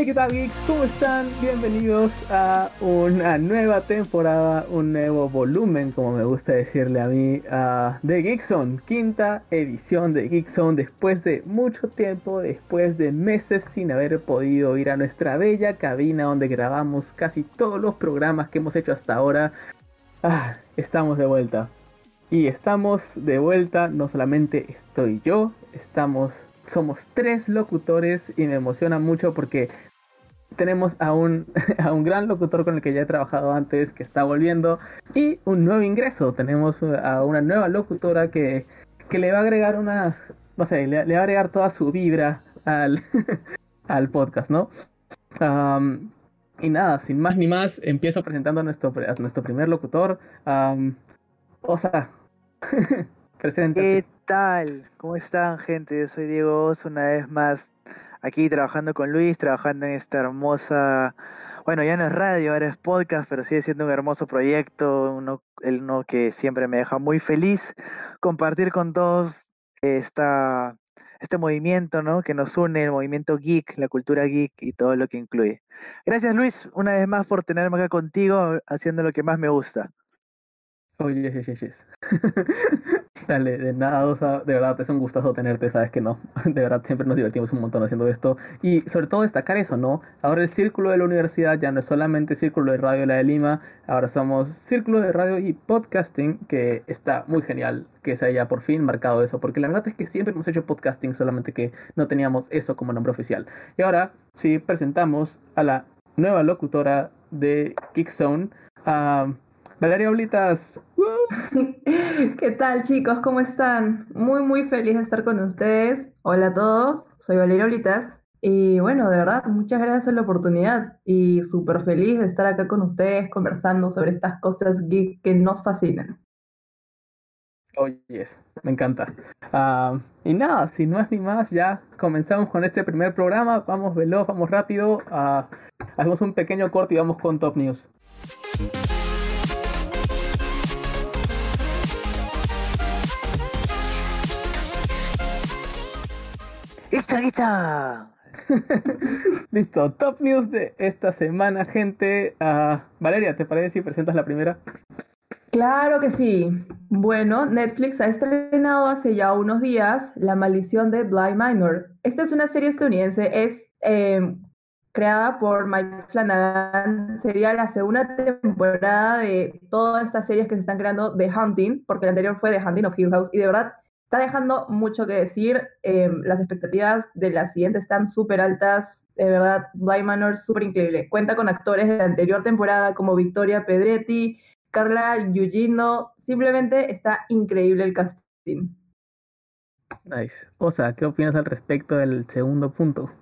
Hey, ¿qué tal geeks? ¿Cómo están? Bienvenidos a una nueva temporada, un nuevo volumen, como me gusta decirle a mí, uh, de Geekzone, quinta edición de Geekzone, después de mucho tiempo, después de meses sin haber podido ir a nuestra bella cabina donde grabamos casi todos los programas que hemos hecho hasta ahora. Ah, estamos de vuelta. Y estamos de vuelta, no solamente estoy yo, estamos somos tres locutores y me emociona mucho porque tenemos a un, a un gran locutor con el que ya he trabajado antes que está volviendo y un nuevo ingreso. Tenemos a una nueva locutora que, que le va a agregar una, no sé, le, va a agregar toda su vibra al, al podcast, ¿no? y nada, sin más ni más, empiezo presentando a nuestro, a nuestro primer locutor. Um, Osa, ¿Qué tal? ¿Cómo están, gente? Yo soy Diego Oz, una vez más aquí trabajando con Luis, trabajando en esta hermosa. Bueno, ya no es radio, ahora es podcast, pero sigue siendo un hermoso proyecto, uno, uno que siempre me deja muy feliz compartir con todos esta, este movimiento ¿no? que nos une, el movimiento geek, la cultura geek y todo lo que incluye. Gracias Luis, una vez más por tenerme acá contigo haciendo lo que más me gusta. Oye, yes, yes, yes. Dale, de nada, de verdad es un gustazo tenerte, sabes que no. De verdad siempre nos divertimos un montón haciendo esto. Y sobre todo destacar eso, ¿no? Ahora el círculo de la universidad ya no es solamente círculo de radio la de Lima, ahora somos círculo de radio y podcasting, que está muy genial que se haya por fin marcado eso, porque la verdad es que siempre hemos hecho podcasting, solamente que no teníamos eso como nombre oficial. Y ahora sí presentamos a la nueva locutora de Kickzone. Valeria Oblitas. ¿Qué tal chicos? ¿Cómo están? Muy muy feliz de estar con ustedes. Hola a todos, soy Valeria Oblitas. Y bueno, de verdad, muchas gracias por la oportunidad y súper feliz de estar acá con ustedes conversando sobre estas cosas geek que nos fascinan. Oye, me encanta. Ah, y nada, sin más ni más, ya comenzamos con este primer programa. Vamos veloz, vamos rápido. Uh, hacemos un pequeño corte y vamos con Top News. ¡Lista, lista! Listo, top news de esta semana, gente. Uh, Valeria, ¿te parece si presentas la primera? Claro que sí. Bueno, Netflix ha estrenado hace ya unos días La maldición de Bly Minor. Esta es una serie estadounidense, es em, creada por Mike Flanagan. Sería la segunda temporada de todas estas series que se están creando de Hunting, porque la anterior fue The Hunting of Hill House. Y de verdad, está dejando mucho que decir. Em, las expectativas de la siguiente están súper altas. De verdad, Bly Manor súper increíble. Cuenta con actores de la anterior temporada como Victoria Pedretti, Carla Yugino. Simplemente está increíble el casting. Nice. O sea, ¿qué opinas al respecto del segundo punto?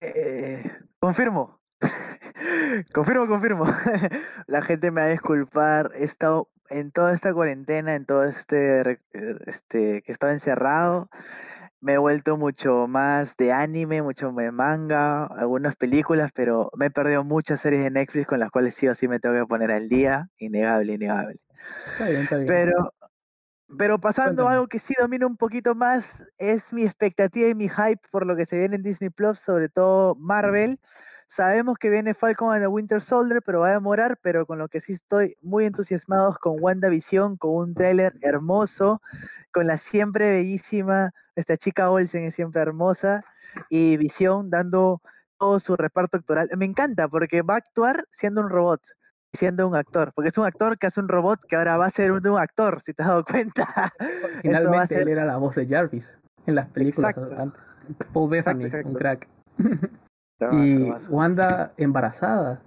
Eh, confirmo. confirmo, confirmo. la gente me va a disculpar. He estado en toda esta cuarentena, en todo este, este que estaba encerrado, me he vuelto mucho más de anime, mucho de manga, algunas películas, pero me he perdido muchas series de Netflix con las cuales sí o sí me tengo que poner al día, innegable, innegable. Está bien, está bien. Pero, pero pasando a algo que sí domina un poquito más, es mi expectativa y mi hype por lo que se viene en Disney Plus, sobre todo Marvel. Sabemos que viene Falcon and the Winter Soldier, pero va a demorar, pero con lo que sí estoy muy entusiasmado con WandaVision, con un tráiler hermoso, con la siempre bellísima, esta chica Olsen es siempre hermosa, y Visión dando todo su reparto actoral. Me encanta porque va a actuar siendo un robot, siendo un actor, porque es un actor que hace un robot que ahora va a ser un, actor, si te has dado cuenta. Finalmente él era la voz de Jarvis en las películas. Paul Bethany, un crack. y Wanda embarazada.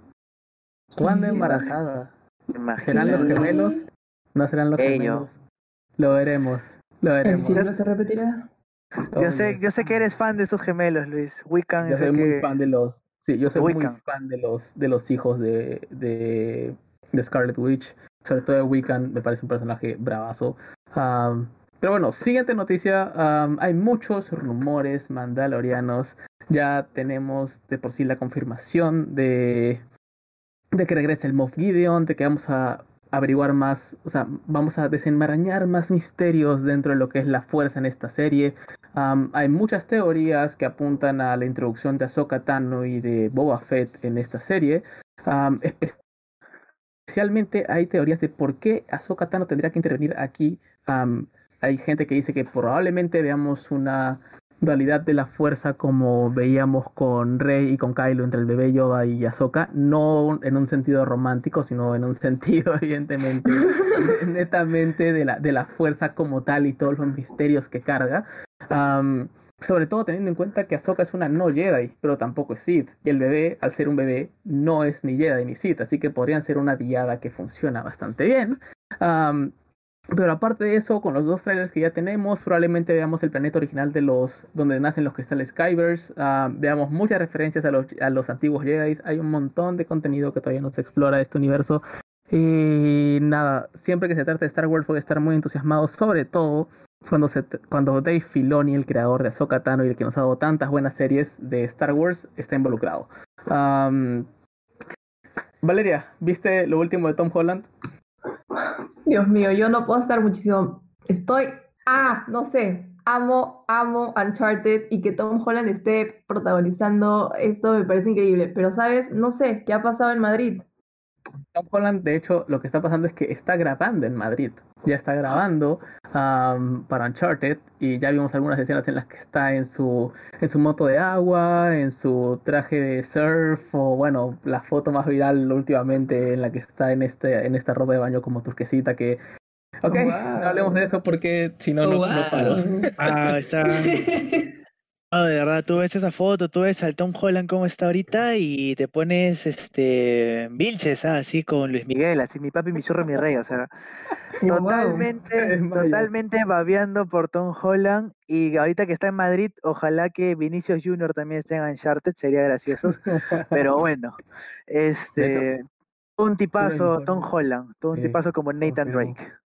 Wanda embarazada. ¿Serán los gemelos? ¿No serán los gemelos? Lo veremos. Lo veremos. ¿El ciclo se repetirá? Yo sé, yo sé que eres fan de esos gemelos, Luis. Wiccan yo soy muy fan de los. Sí, yo soy muy fan de los de los hijos de, de, de Scarlet Witch. Sobre todo de Wiccan, me parece un personaje bravazo. pero bueno, siguiente noticia. hay muchos rumores mandalorianos ya tenemos de por sí la confirmación de, de que regrese el Moff Gideon, de que vamos a, averiguar más, o sea, vamos a desenmarañar más misterios dentro de lo que es la fuerza en esta serie. hay muchas teorías que apuntan a la introducción de Ahsoka Tano y de Boba Fett en esta serie. especialmente hay teorías de por qué Ahsoka Tano tendría que intervenir aquí. hay gente que dice que probablemente veamos una dualidad de la fuerza como veíamos con Rey y con Kylo entre el bebé Yoda y Ahsoka, no en un sentido romántico, sino en un sentido evidentemente netamente de la, de la fuerza como tal y todos los misterios que carga. sobre todo teniendo en cuenta que Ahsoka es una no Jedi, pero tampoco es Sith. Y el bebé, al ser un bebé, no es ni Jedi ni Sith, así que podrían ser una diada que funciona bastante bien. Pero aparte de eso, con los dos trailers que ya tenemos, probablemente veamos el planeta original de los donde nacen los cristales Skywers. Ah, veamos muchas referencias a los, a los antiguos Jedi. Hay un montón de contenido que todavía no se explora de este universo. Y nada, siempre que se trate de Star Wars voy a estar muy entusiasmado, sobre todo cuando, se, cuando Dave Filoni, el creador de Ahsoka Tano y el que nos ha dado tantas buenas series de Star Wars, está involucrado. Valeria, ¿viste lo último de Tom Holland? Dios mío, yo no puedo estar muchísimo. Estoy. Ah, no sé. Amo, amo Uncharted y que Tom Holland esté protagonizando esto me parece increíble. Pero, ¿sabes? No sé, ¿qué ha pasado en Madrid? Tom Holland, de hecho, lo que está pasando es que está grabando en Madrid. Ya está grabando para Uncharted y ya vimos algunas escenas en las que está en su, en su moto de agua, en su traje de surf o bueno, la foto más viral últimamente en la que está en, este, en esta ropa de baño como turquesita que... Ok, no hablemos de eso porque si no, no, no paro. Ah, está... No, de verdad, tú ves esa foto, tú ves al Tom Holland como está ahorita y te pones este Vilches, ¿ah? así con Luis Miguel, así mi papi, mi churro, mi rey, o sea, totalmente, totalmente babeando por Tom Holland y ahorita que está en Madrid, ojalá que Vinicius Junior también esté en Uncharted, sería gracioso, pero bueno, este, un tipazo Tom Holland, todo un tipazo como Nathan Drake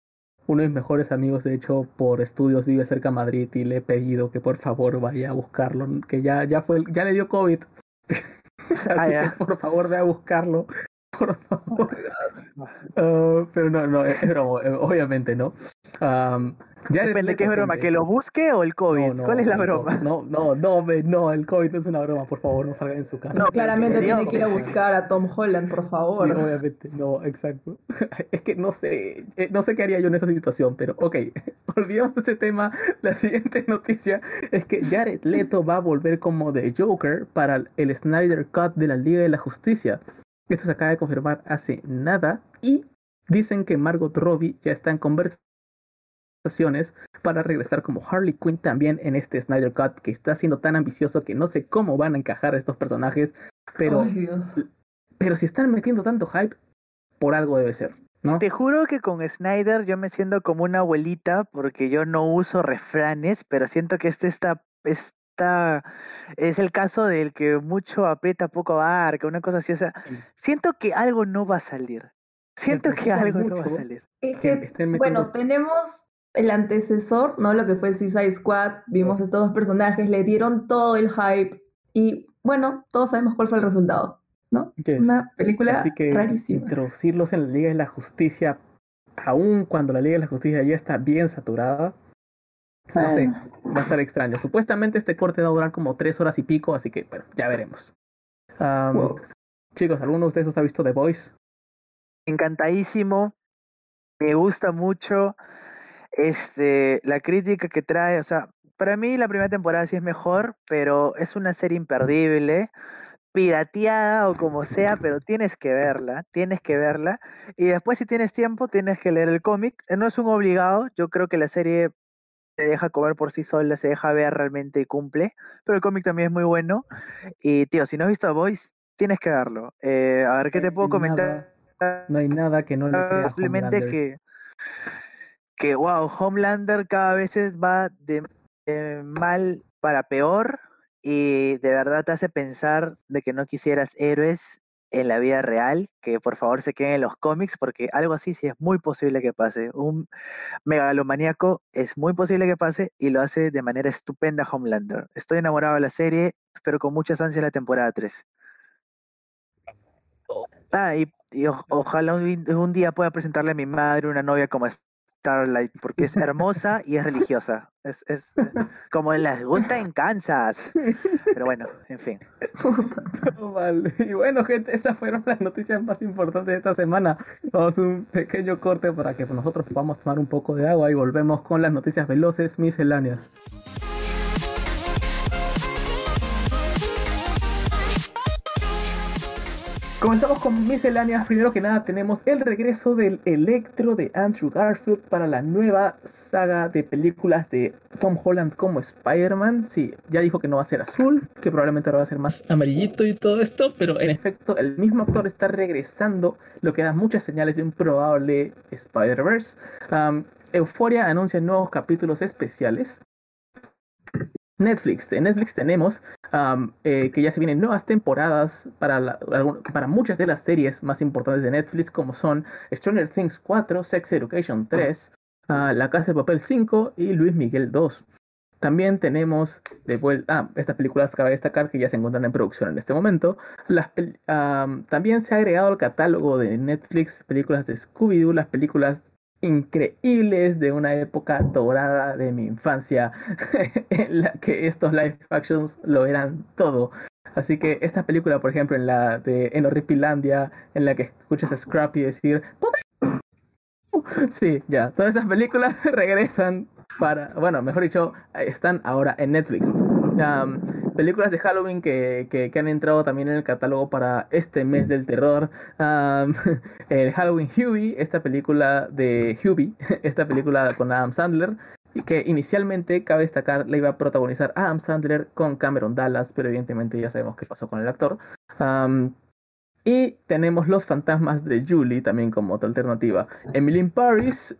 uno de mis mejores amigos, de hecho, por estudios vive cerca de Madrid y le he pedido que por favor vaya a buscarlo, que ya, ya fue, ya le dio COVID. Así ah, que por favor vaya a buscarlo. Por favor. Uh, pero no, no, es broma, eh, obviamente no. Um, Depende de qué es broma, que lo busque o el COVID. ¿Cuál es la broma? No, no, no, no, el COVID no es una broma, por favor, no salgan en su casa. No, claramente tiene que ir a buscar a Tom Holland, por favor. Sí, obviamente, no, exacto. Es que no sé, eh, no sé qué haría yo en esa situación, pero ok, olvidamos este tema. La siguiente noticia es que Jared Leto va a volver como The Joker para el Snyder Cut de la Liga de la Justicia. Esto se acaba de confirmar hace nada y dicen que Margot Robbie ya está en conversación para regresar como Harley Quinn también en este Snyder Cut que está siendo tan ambicioso que no sé cómo van a encajar estos personajes, pero, pero si están metiendo tanto hype, por algo debe ser. ¿No? Te juro que con Snyder yo me siento como una abuelita porque yo no uso refranes, pero siento que este está, está es el caso del que mucho aprieta, poco abarca, una cosa así. O sea, siento que algo no va a salir. Siento que algo no va a salir. bueno, tenemos el antecesor, ¿no? Lo que fue Suicide Squad, vimos estos dos personajes, le dieron todo el hype y bueno, todos sabemos cuál fue el resultado, ¿no? Una película Así que rarísima. Introducirlos en la Liga de la Justicia, aun cuando la Liga de la Justicia ya está bien saturada, no sé, va a estar extraño. Supuestamente este corte va a durar como tres horas y pico, así que bueno, ya veremos. Chicos, ¿alguno de ustedes os ha visto The Voice? Encantadísimo, me gusta mucho este, la crítica que trae, o sea, para mí la primera temporada sí es mejor, pero es una serie imperdible, pirateada o como sea, pero tienes que verla, tienes que verla. Y después si tienes tiempo, tienes que leer el cómic. No es un obligado, yo creo que la serie se deja comer por sí sola, se deja ver realmente y cumple, pero el cómic también es muy bueno. Y tío, si no has visto a Voice, tienes que verlo. Eh, a ver, ¿qué te puedo comentar? No hay nada que no le Simplemente que que, wow, Homelander cada vez va de, mal para peor y de verdad te hace pensar de que no quisieras héroes en la vida real, que por favor se queden en los cómics, porque algo así sí es muy posible que pase. Un megalomaníaco es muy posible que pase y lo hace de manera estupenda Homelander. Estoy enamorado de la serie, pero con muchas ansias la temporada 3. Ah, y y ojalá un, día pueda presentarle a mi madre una novia como Starlight, porque es hermosa y es religiosa. Es, es, como les gusta en Kansas. Pero bueno, en fin. Vale. Y bueno, gente, esas fueron las noticias más importantes de esta semana. Vamos a un pequeño corte para que nosotros podamos tomar un poco de agua y volvemos con las noticias veloces misceláneas. Comenzamos con misceláneas. Primero que nada tenemos el regreso del Electro de Andrew Garfield para la nueva saga de películas de Tom Holland como Spider-Man. Sí, ya dijo que no va a ser azul, que probablemente ahora va a ser más amarillito y todo esto, pero en efecto el mismo actor está regresando, lo que da muchas señales de un probable Spider-Verse. Euphoria anuncia nuevos capítulos especiales. Netflix. En Netflix tenemos eh, que ya se vienen nuevas temporadas para, para muchas de las series más importantes de Netflix, como son Stranger Things 4, Sex Education 3, ah, La Casa de Papel 5 y Luis Miguel 2. También tenemos de vuelta, ah, estas películas cabe destacar que ya se encuentran en producción en este momento. Las, también se ha agregado al catálogo de Netflix películas de Scooby-Doo, las películas increíbles de una época dorada de mi infancia en la que estos live actions lo eran todo. Así que esta película, por ejemplo, en la de en Horripilandia, en la que escuchas a Scrappy decir Sí, ya, todas esas películas regresan para, bueno, mejor dicho, están ahora en Netflix películas de Halloween que, han entrado también en el catálogo para este mes del terror. el Halloween Huey, esta película de Hubie, esta película con Adam Sandler, que inicialmente, cabe destacar, la iba a protagonizar Adam Sandler con Cameron Dallas, pero evidentemente ya sabemos qué pasó con el actor. y tenemos Los Fantasmas de Julie también como otra alternativa. Emily in Paris,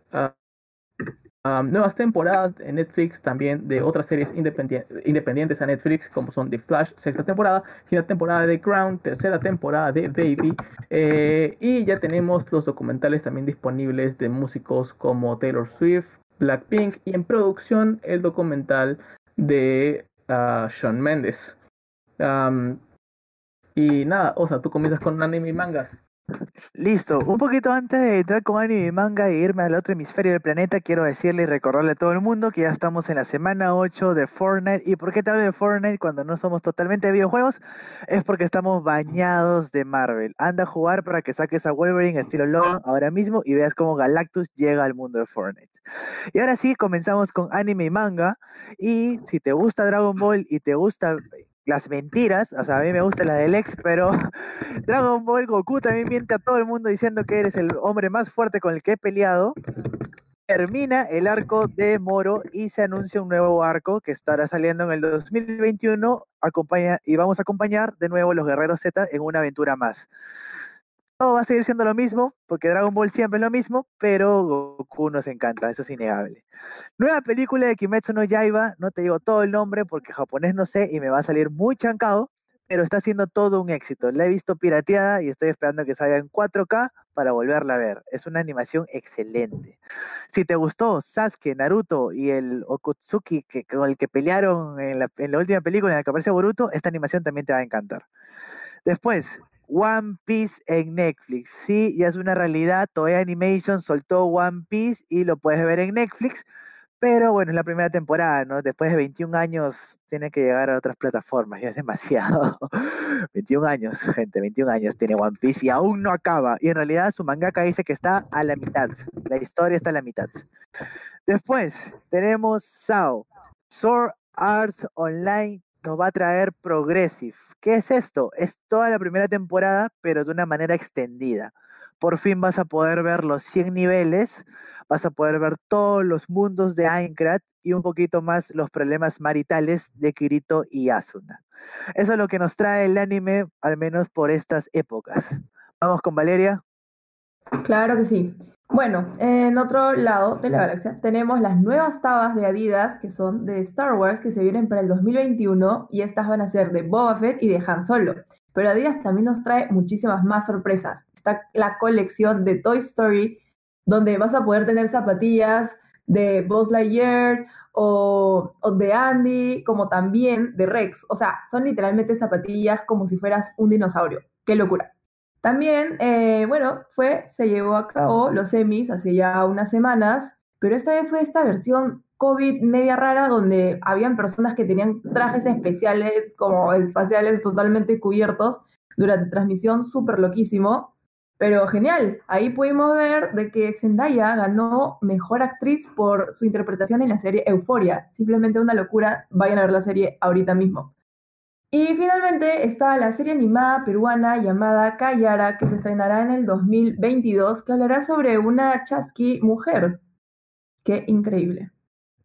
ah, nuevas temporadas en Netflix también de otras series independientes a Netflix, como son The Flash, sexta temporada, quinta temporada de Crown, tercera temporada de Baby. Eh, y ya tenemos los documentales también disponibles de músicos como Taylor Swift, Blackpink y en producción el documental de uh, Sean Mendes. y nada, o sea, tú comienzas con anime y mangas. Listo, un poquito antes de entrar con anime y manga e irme al otro hemisferio del planeta, quiero decirle y recordarle a todo el mundo que ya estamos en la semana 8 de Fortnite. ¿Y por qué te hablo de Fortnite cuando no somos totalmente de videojuegos? Es porque estamos bañados de Marvel. Anda a jugar para que saques a Wolverine estilo Logan ahora mismo y veas cómo Galactus llega al mundo de Fortnite. Y ahora sí, comenzamos con anime y manga. Y si te gusta Dragon Ball y te gusta las mentiras, o sea, a mí me gusta la del ex, pero Dragon Ball Goku también miente a todo el mundo diciendo que eres el hombre más fuerte con el que he peleado. Termina el arco de Moro y se anuncia un nuevo arco que estará saliendo en el 2021 acompaña, y vamos a acompañar de nuevo los Guerreros Z en una aventura más. Todo va a seguir siendo lo mismo, porque Dragon Ball siempre es lo mismo, pero Goku nos encanta, eso es innegable. Nueva película de Kimetsu no Yaiba, no te digo todo el nombre porque japonés no sé y me va a salir muy chancado, pero está siendo todo un éxito. La he visto pirateada y estoy esperando que salga en 4K para volverla a ver. Es una animación excelente. Si te gustó Sasuke, Naruto y el Okutsuki con el que pelearon en la, en la última película en la que aparece Boruto, esta animación también te va a encantar. Después, One Piece en Netflix. Sí, ya es una realidad. Toei Animation soltó One Piece y lo puedes ver en Netflix. Pero bueno, es la primera temporada, ¿no? Después de 21 años tiene que llegar a otras plataformas, ya es demasiado. 21 años, gente, 21 años tiene One Piece y aún no acaba. Y en realidad su mangaka dice que está a la mitad. La historia está a la mitad. Después tenemos SAO, Sword Arts Online nos va a traer Progressive. ¿Qué es esto? Es toda la primera temporada, pero de una manera extendida. Por fin vas a poder ver los 100 niveles, vas a poder ver todos los mundos de Aincrad y un poquito más los problemas maritales de Kirito y Asuna. Eso es lo que nos trae el anime, al menos por estas épocas. Vamos con Valeria. Claro que sí. Bueno, en otro lado de la galaxia tenemos las nuevas tabas de Adidas que son de Star Wars que se vienen para el 2021 y estas van a ser de Boba Fett y de Han Solo. Pero Adidas también nos trae muchísimas más sorpresas. Está la colección de Toy Story donde vas a poder tener zapatillas de Buzz Lightyear o, o, de Andy, como también de Rex. O sea, son literalmente zapatillas como si fueras un dinosaurio. ¡Qué locura! También, eh, bueno, fue, se llevó a cabo los Emmys hace ya unas semanas, pero esta vez fue esta versión COVID media rara donde habían personas que tenían trajes especiales como espaciales totalmente cubiertos durante transmisión, súper loquísimo. Pero genial, ahí pudimos ver de que Zendaya ganó Mejor Actriz por su interpretación en la serie Euforia. Simplemente una locura, vayan a ver la serie ahorita mismo. Y finalmente está la serie animada peruana llamada Kayara, que se estrenará en el 2022, que hablará sobre una chasqui mujer. Qué increíble.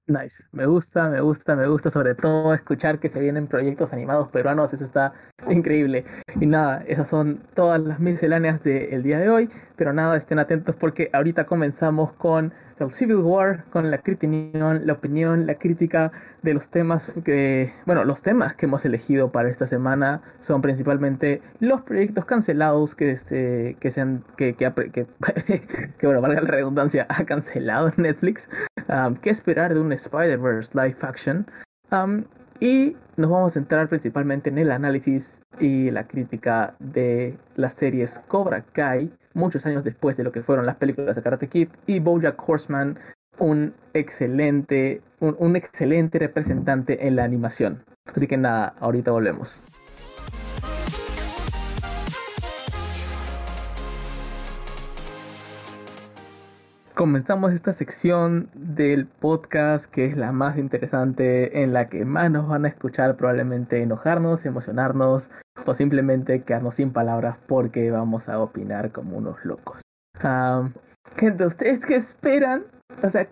Nice, me gusta, me gusta, me gusta sobre todo escuchar que se vienen proyectos animados peruanos, eso está increíble. Y nada, esas son todas las misceláneas del día de hoy, pero nada, estén atentos porque ahorita comenzamos con el Civil War, con la opinión, la opinión, la crítica de los temas que, bueno, los temas que hemos elegido para esta semana son principalmente los proyectos cancelados que se, que se han, que, que, que, bueno, valga la redundancia, ha cancelado Netflix, um, qué esperar de un Spider-Verse live action, um, y nos vamos a centrar principalmente en el análisis y la crítica de las series Cobra Kai, muchos años después de lo que fueron las películas de Karate Kid, y Bojack Horseman, un excelente, un, un excelente representante en la animación. Así que nada, ahorita volvemos. Comenzamos esta sección del podcast que es la más interesante, en la que más nos van a escuchar probablemente enojarnos, emocionarnos o simplemente quedarnos sin palabras porque vamos a opinar como unos locos. gente, ¿ustedes qué esperan? O sea,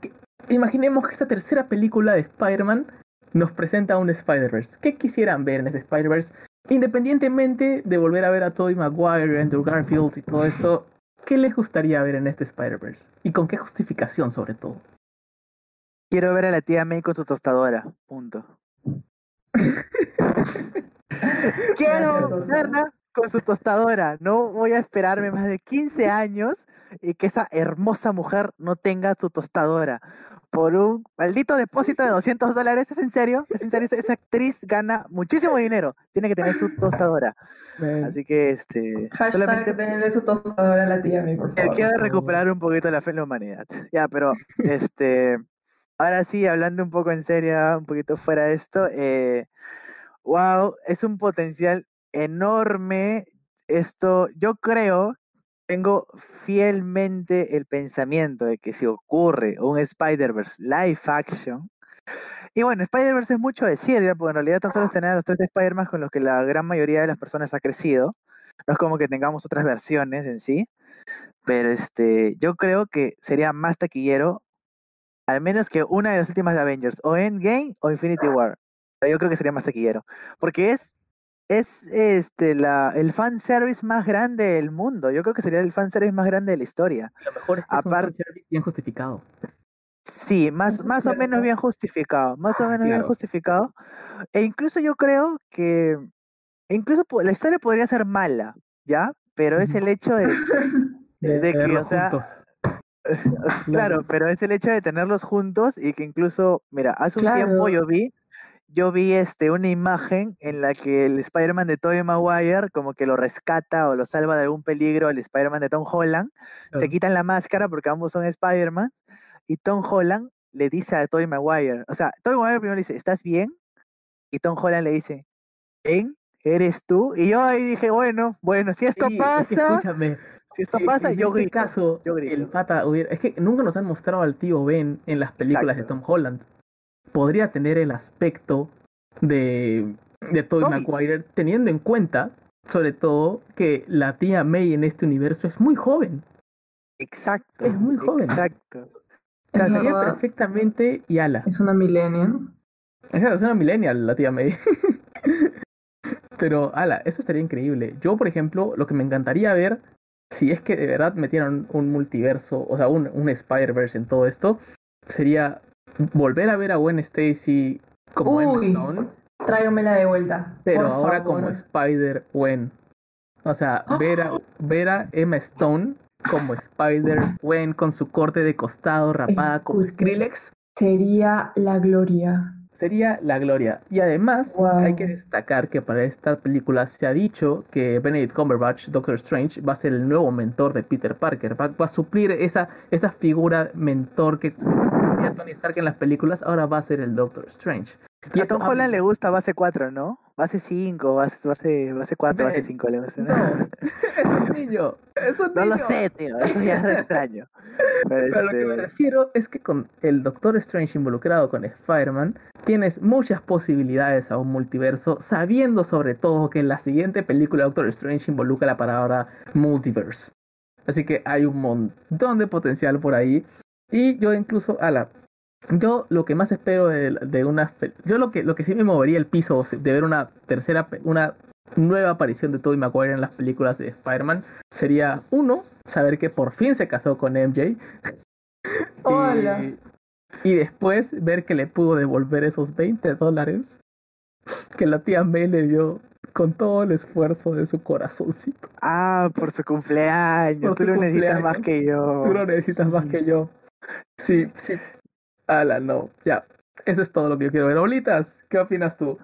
imaginemos que esta tercera película de Spider-Man nos presenta un Spider-Verse. ¿Qué quisieran ver en ese Spider-Verse? Independientemente de volver a ver a Tobey Maguire, Andrew Garfield y todo esto, ¿Qué les gustaría ver en este Spider-Verse? ¿Y con qué justificación sobre todo? Quiero ver a la tía May con su tostadora. Punto. Quiero verla con su tostadora. No voy a esperarme más de 15 años y que esa hermosa mujer no tenga su tostadora por un maldito depósito de 200 dólares. ¿Es en serio? ¿Es en serio? Esa actriz gana muchísimo dinero. Tiene que tener su tostadora. Así que, este... Hashtag solamente... tenerle su tostadora a la tía, mi por favor. Quiero recuperar un poquito la fe en la humanidad. Ya, pero, este... Ahora sí, hablando un poco en serio, un poquito fuera de esto, eh, wow, es un potencial enorme. Esto, yo creo tengo fielmente el pensamiento de que si ocurre un Spider-Verse live action, y bueno, Spider-Verse es mucho decir, ¿ya? porque en realidad tan solo es tener a los tres Spider-Man con los que la gran mayoría de las personas ha crecido. No es como que tengamos otras versiones en sí, pero este, yo creo que sería más taquillero, al menos que una de las últimas de Avengers, o Endgame o Infinity War. Pero yo creo que sería más taquillero, porque es es este la, el fanservice más grande del mundo. Yo creo que sería el fanservice más grande de la historia. lo mejor es que Aparte, es bien justificado. Sí, más, más o menos bien justificado. Más o ah, menos bien justificado. E incluso yo creo que. Incluso la historia podría ser mala, ¿ya? Pero es el hecho de, de, que, o sea. claro, pero es el hecho de tenerlos juntos y que incluso, mira, hace un tiempo yo vi yo vi este, una imagen en la que el Spider-Man de Tobey Maguire como que lo rescata o lo salva de algún peligro el Spider-Man de Tom Holland. Se quitan la máscara porque ambos son Spider-Man y Tom Holland le dice a Tobey Maguire, o sea, Tobey Maguire primero le dice, ¿estás bien? Y Tom Holland le dice, ¿ven? ¿Eres tú? Y yo ahí dije, bueno, bueno, si esto pasa... Si esto pasa, yo este grito. Caso, yo grito. El pata hubiera... Es que nunca nos han mostrado al tío Ben en las películas de Tom Holland podría tener el aspecto de, de Tobey Maguire, teniendo en cuenta, sobre todo, que la tía May en este universo es muy joven. Exacto. Es muy joven. Exacto. Casaría perfectamente y ala. Es una millennial. Es una millennial la tía May. Pero, ala, eso estaría increíble. Yo, por ejemplo, lo que me encantaría ver, si es que de verdad metieran un multiverso, o sea, un, un Spider-Verse en todo esto, sería volver a ver a Gwen Stacy como Emma Stone. Tráigamela de vuelta. Pero ahora como Spider Gwen. O sea, ver, a, ver a Emma Stone como Spider Gwen con su corte de costado rapada como Skrillex. Sería la gloria. sería la gloria. Y además Wow. hay que destacar que para esta película se ha dicho que Benedict Cumberbatch, Doctor Strange, va a ser el nuevo mentor de Peter Parker. Va, va a suplir esa, esa figura mentor que tenía Tony Stark en las películas, ahora va a ser el Doctor Strange. Y a Tom Holland le gusta base 4, ¿no? Base 5, base, base, base 4, base Ve, 5 le gusta. No, es un niño, es un No lo niño. sé, tío, eso ya es extraño. Pero, Pero lo que me este, refiero es que con el Doctor Strange involucrado con Spider-Man, tienes muchas posibilidades a un multiverso, sabiendo sobre todo que la siguiente película Doctor Strange involucra la palabra multiverse. Así que hay un montón de potencial por ahí. Y yo incluso, a la yo lo que más espero de, de una yo lo que lo que sí me movería el piso de ver una tercera una nueva aparición de Tobey Maguire en las películas de Spider-Man sería uno saber que por fin se casó con MJ Hola. y, y después ver que le pudo devolver esos 20 dólares que la tía May le dio con todo el esfuerzo de su corazoncito. Ah, por su cumpleaños. Por Tú su lo necesitas más que yo. Tú lo necesitas más que yo. Sí, sí. Ala, no. Ya. Eso es todo lo que yo quiero ver. Bolitas, ¿qué opinas tú?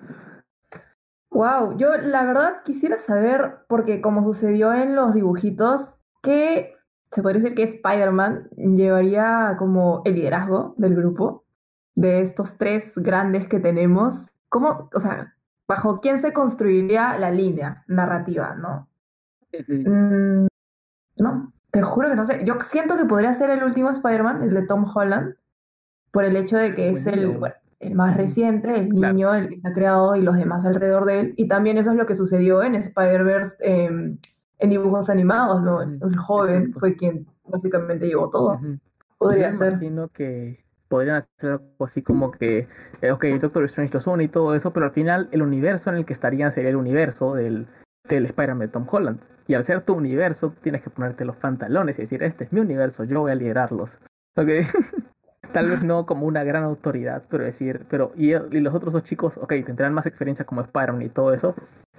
Wow, yo la verdad quisiera saber, porque como sucedió en los dibujitos, que se podría decir que Spider-Man llevaría como el liderazgo del grupo de estos tres grandes que tenemos. ¿Cómo, o sea, bajo quién se construiría la línea narrativa, no? Mm, no, te juro que no sé. Yo siento que podría ser el último Spider-Man, el de Tom Holland, por el hecho de que es el, Bueno. el más reciente, el Claro. niño, el que se ha creado y los demás alrededor de él. Y también eso es lo que sucedió en Spider-Verse em, en dibujos animados, ¿no? El, joven exacto. fue quien básicamente llevó todo. Podría Yo ser. imagino que podrían hacer algo así como que, eh, ok, Doctor Strange los une y todo eso, pero al final el universo en el que estarían sería el universo del, del Spider-Man de Tom Holland. Y al ser tu universo, tienes que ponerte los pantalones y decir, este es mi universo, yo voy a liderarlos. Ok. Tal vez no como una gran autoridad, pero decir, pero y, y los otros dos chicos, ok, tendrán más experiencia como Spider-Man y todo eso,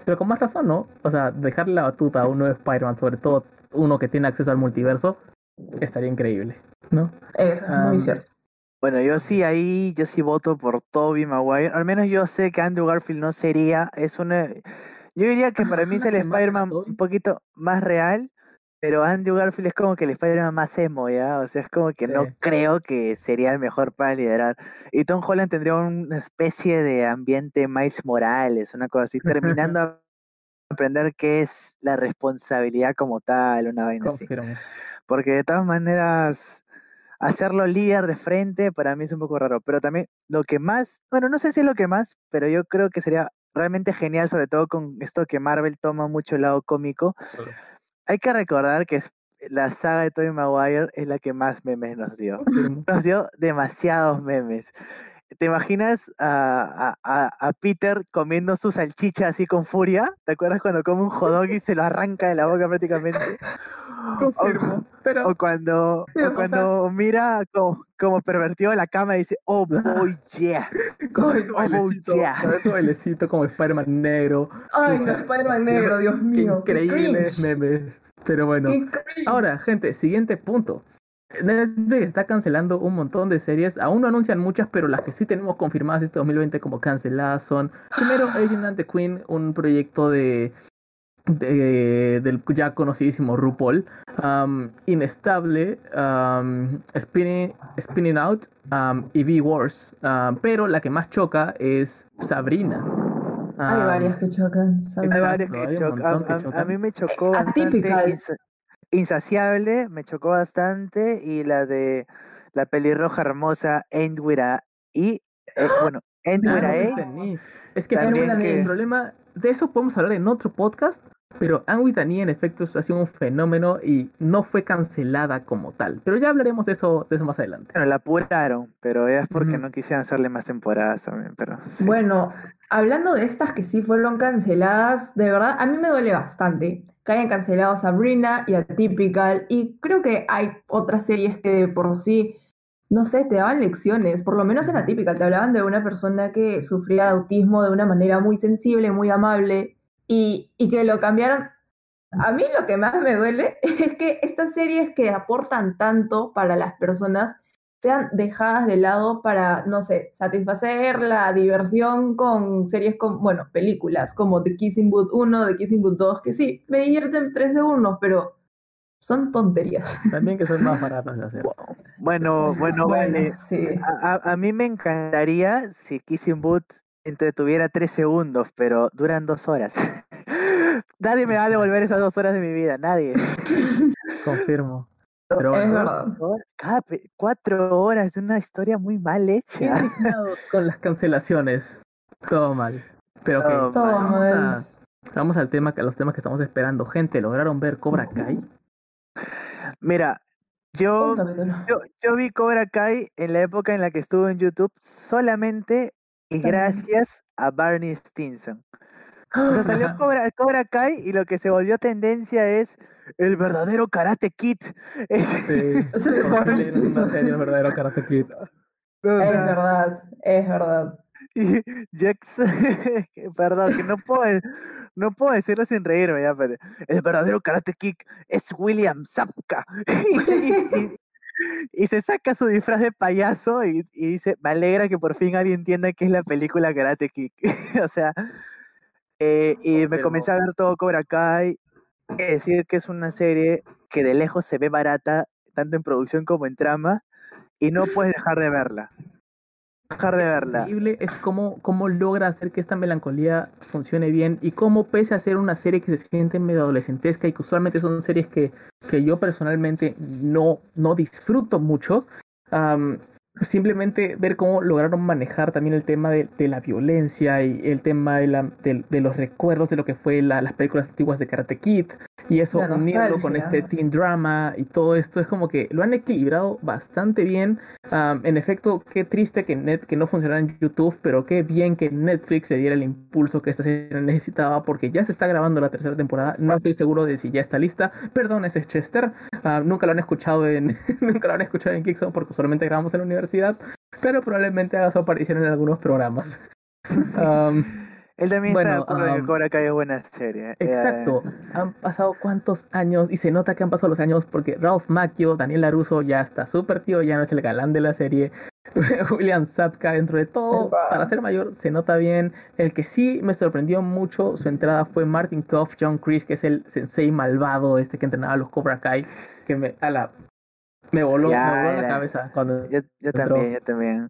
pero con más razón, ¿no? O sea, dejarle la batuta a un nuevo Spider-Man, sobre todo uno que tiene acceso al multiverso, estaría increíble, ¿no? Eso es muy cierto. Bueno, yo sí ahí, yo sí voto por Toby Maguire. Al menos yo sé que Andrew Garfield no sería, es una... Yo diría que para mí es el Spider-Man un poquito más real, pero Andrew Garfield es como que el Spider-Man más emo, ¿ya? O sea, es como que no creo que sería el mejor para liderar. Y Tom Holland tendría una especie de ambiente Miles Morales, una cosa así, terminando a aprender qué es la responsabilidad como tal, una vaina así. Porque de todas maneras, hacerlo líder de frente para mí es un poco raro. Pero también lo que más, bueno, no sé si es lo que más, pero yo creo que sería realmente genial, sobre todo con esto que Marvel toma mucho el lado cómico. Hay que recordar que es- la saga de Tobey Maguire es la que más memes nos dio. Nos dio demasiados memes. ¿Te imaginas a, a- a- a Peter comiendo su salchicha así con furia? ¿Te acuerdas cuando come un hot dog y se lo arranca de la boca prácticamente? O- Confirmo. Pero o cuando, o o cuando mira como, como pervertido la cámara y dice, oh boy, yeah. con oh, bailecito, yeah. con bailecito como Spider-Man negro. Ay, no, Spider-Man negro, Dios mío. increíbles memes. Pero bueno. Ahora, gente, siguiente punto. Netflix está cancelando un montón de series. Aún no anuncian muchas, pero las que sí tenemos confirmadas este 2020 como canceladas son primero Agent and the Queen, un proyecto de, de- del ya conocidísimo RuPaul, um, Inestable, um, Spinning, Spinning Out um, y V-Wars. Um, pero la que más choca es Sabrina. Hay Um, varias que chocan, ¿sabes? Hay Exacto, varias que hay chocan. que A, a- a chocan. mí me chocó bastante. Insaciable, me chocó bastante. Y la de la pelirroja hermosa, End With A y eh, bueno, Ah, With no A. lo entendí. Es que- el problema, de eso podemos hablar en otro podcast, pero Anne with en efecto ha sido un fenómeno y no fue cancelada como tal. Pero ya hablaremos de eso, de eso más adelante. Bueno, la apuraron, pero es porque no quisieran hacerle más temporadas también. Pero sí. Bueno, hablando de estas que sí fueron canceladas, de verdad, a mí me duele bastante que hayan cancelado Sabrina y Atypical, y creo que hay otras series que de por sí, no sé, te daban lecciones, por lo menos en Atypical, te hablaban de una persona que sufría de autismo de una manera muy sensible, muy amable, y, y que lo cambiaron. A mí lo que más me duele es que estas series que aportan tanto para las personas sean dejadas de lado para, no sé, satisfacer la diversión con series como, bueno, películas como The Kissing Booth 1, The Kissing Booth 2, que sí, me divierten tres segundos, pero son tonterías. También que son más baratas de hacer. Bueno, bueno, Bueno, vale. sí. A, mí me encantaría si Kissing Boot entretuviera tres segundos, pero duran dos horas. Nadie me va a devolver esas dos horas de mi vida, nadie. Confirmo. Pero Es bueno, cuatro horas de una historia muy mal hecha. con las cancelaciones. Todo mal. Pero Todo vamos, a, vamos al tema, a los temas que estamos esperando. Gente, ¿lograron ver Cobra Kai? Mira, yo, yo, yo vi Cobra Kai en la época en la que estuvo en YouTube solamente y gracias a Barney Stinson. O sea, salió Cobra, Cobra Kai y lo que se volvió tendencia es el verdadero Karate Kid. Es- Sí. Es el verdadero Karate Kid. Es verdad, es verdad. Y Jax, que- perdón, que no puedo, no puedo decirlo sin reírme, ya, pero el verdadero Karate Kick es William Zapka. y, se, y- y- y se saca su disfraz de payaso y, y dice, me alegra que por fin alguien entienda que es la película Karate Kick. o sea, eh, y me comencé a ver todo Cobra Kai. Que decir que es una serie que de lejos se ve barata, tanto en producción como en trama, y no puedes dejar de verla. Dejar de verla. increíble es cómo, cómo logra hacer que esta melancolía funcione bien y cómo pese a ser una serie que se siente medio adolescentesca y que usualmente son series que, que yo personalmente no, no disfruto mucho, simplemente ver cómo lograron manejar también el tema de, de la violencia y el tema de, la, de, de los recuerdos de lo que fue la- las películas antiguas de Karate Kid y eso La unirlo con este teen drama y todo esto es como que lo han equilibrado bastante bien Am, en efecto, qué triste que, net, que no funcionara en YouTube, pero qué bien que Netflix le diera el impulso que esta serie necesitaba, porque ya se está grabando la tercera temporada. No estoy seguro de si ya está lista. Perdón, ese es Chester. Ah, nunca lo han escuchado en nunca lo han escuchado en porque solamente grabamos en la universidad, pero probablemente haga su aparición en algunos programas. Am, Él también está de Bueno, acuerdo en que Cobra Kai es buena serie. eh, Exacto. Han pasado cuántos años y se nota que han pasado los años porque Ralph Macchio, Daniel LaRusso ya está súper tío, ya no es el galán de la serie. William Sapka, dentro de todo, Epa. para ser mayor, se nota bien. El que sí me sorprendió mucho su entrada fue Martin Koff, John Chris, que es el sensei malvado este que entrenaba a los Cobra Kai, que me, a la, me voló, Ya, me voló la cabeza cuando yo, también, yo también.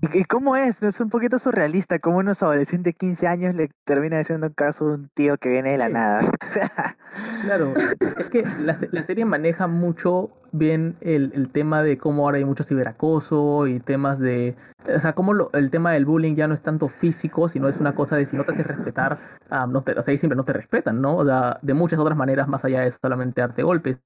¿Y, y cómo es? ¿No es un poquito surrealista? Como unos adolescentes de 15 años le termina haciendo caso a un tío que viene de la Sí. nada. Claro, es que la, la serie maneja mucho bien el, el tema de cómo ahora hay mucho ciberacoso y temas de, o sea, cómo lo- el tema del bullying ya no es tanto físico, sino es una cosa de si no te haces respetar, ah, no te, o sea, ahí siempre no te respetan, ¿no? O sea, de muchas otras maneras más allá de solamente darte golpes.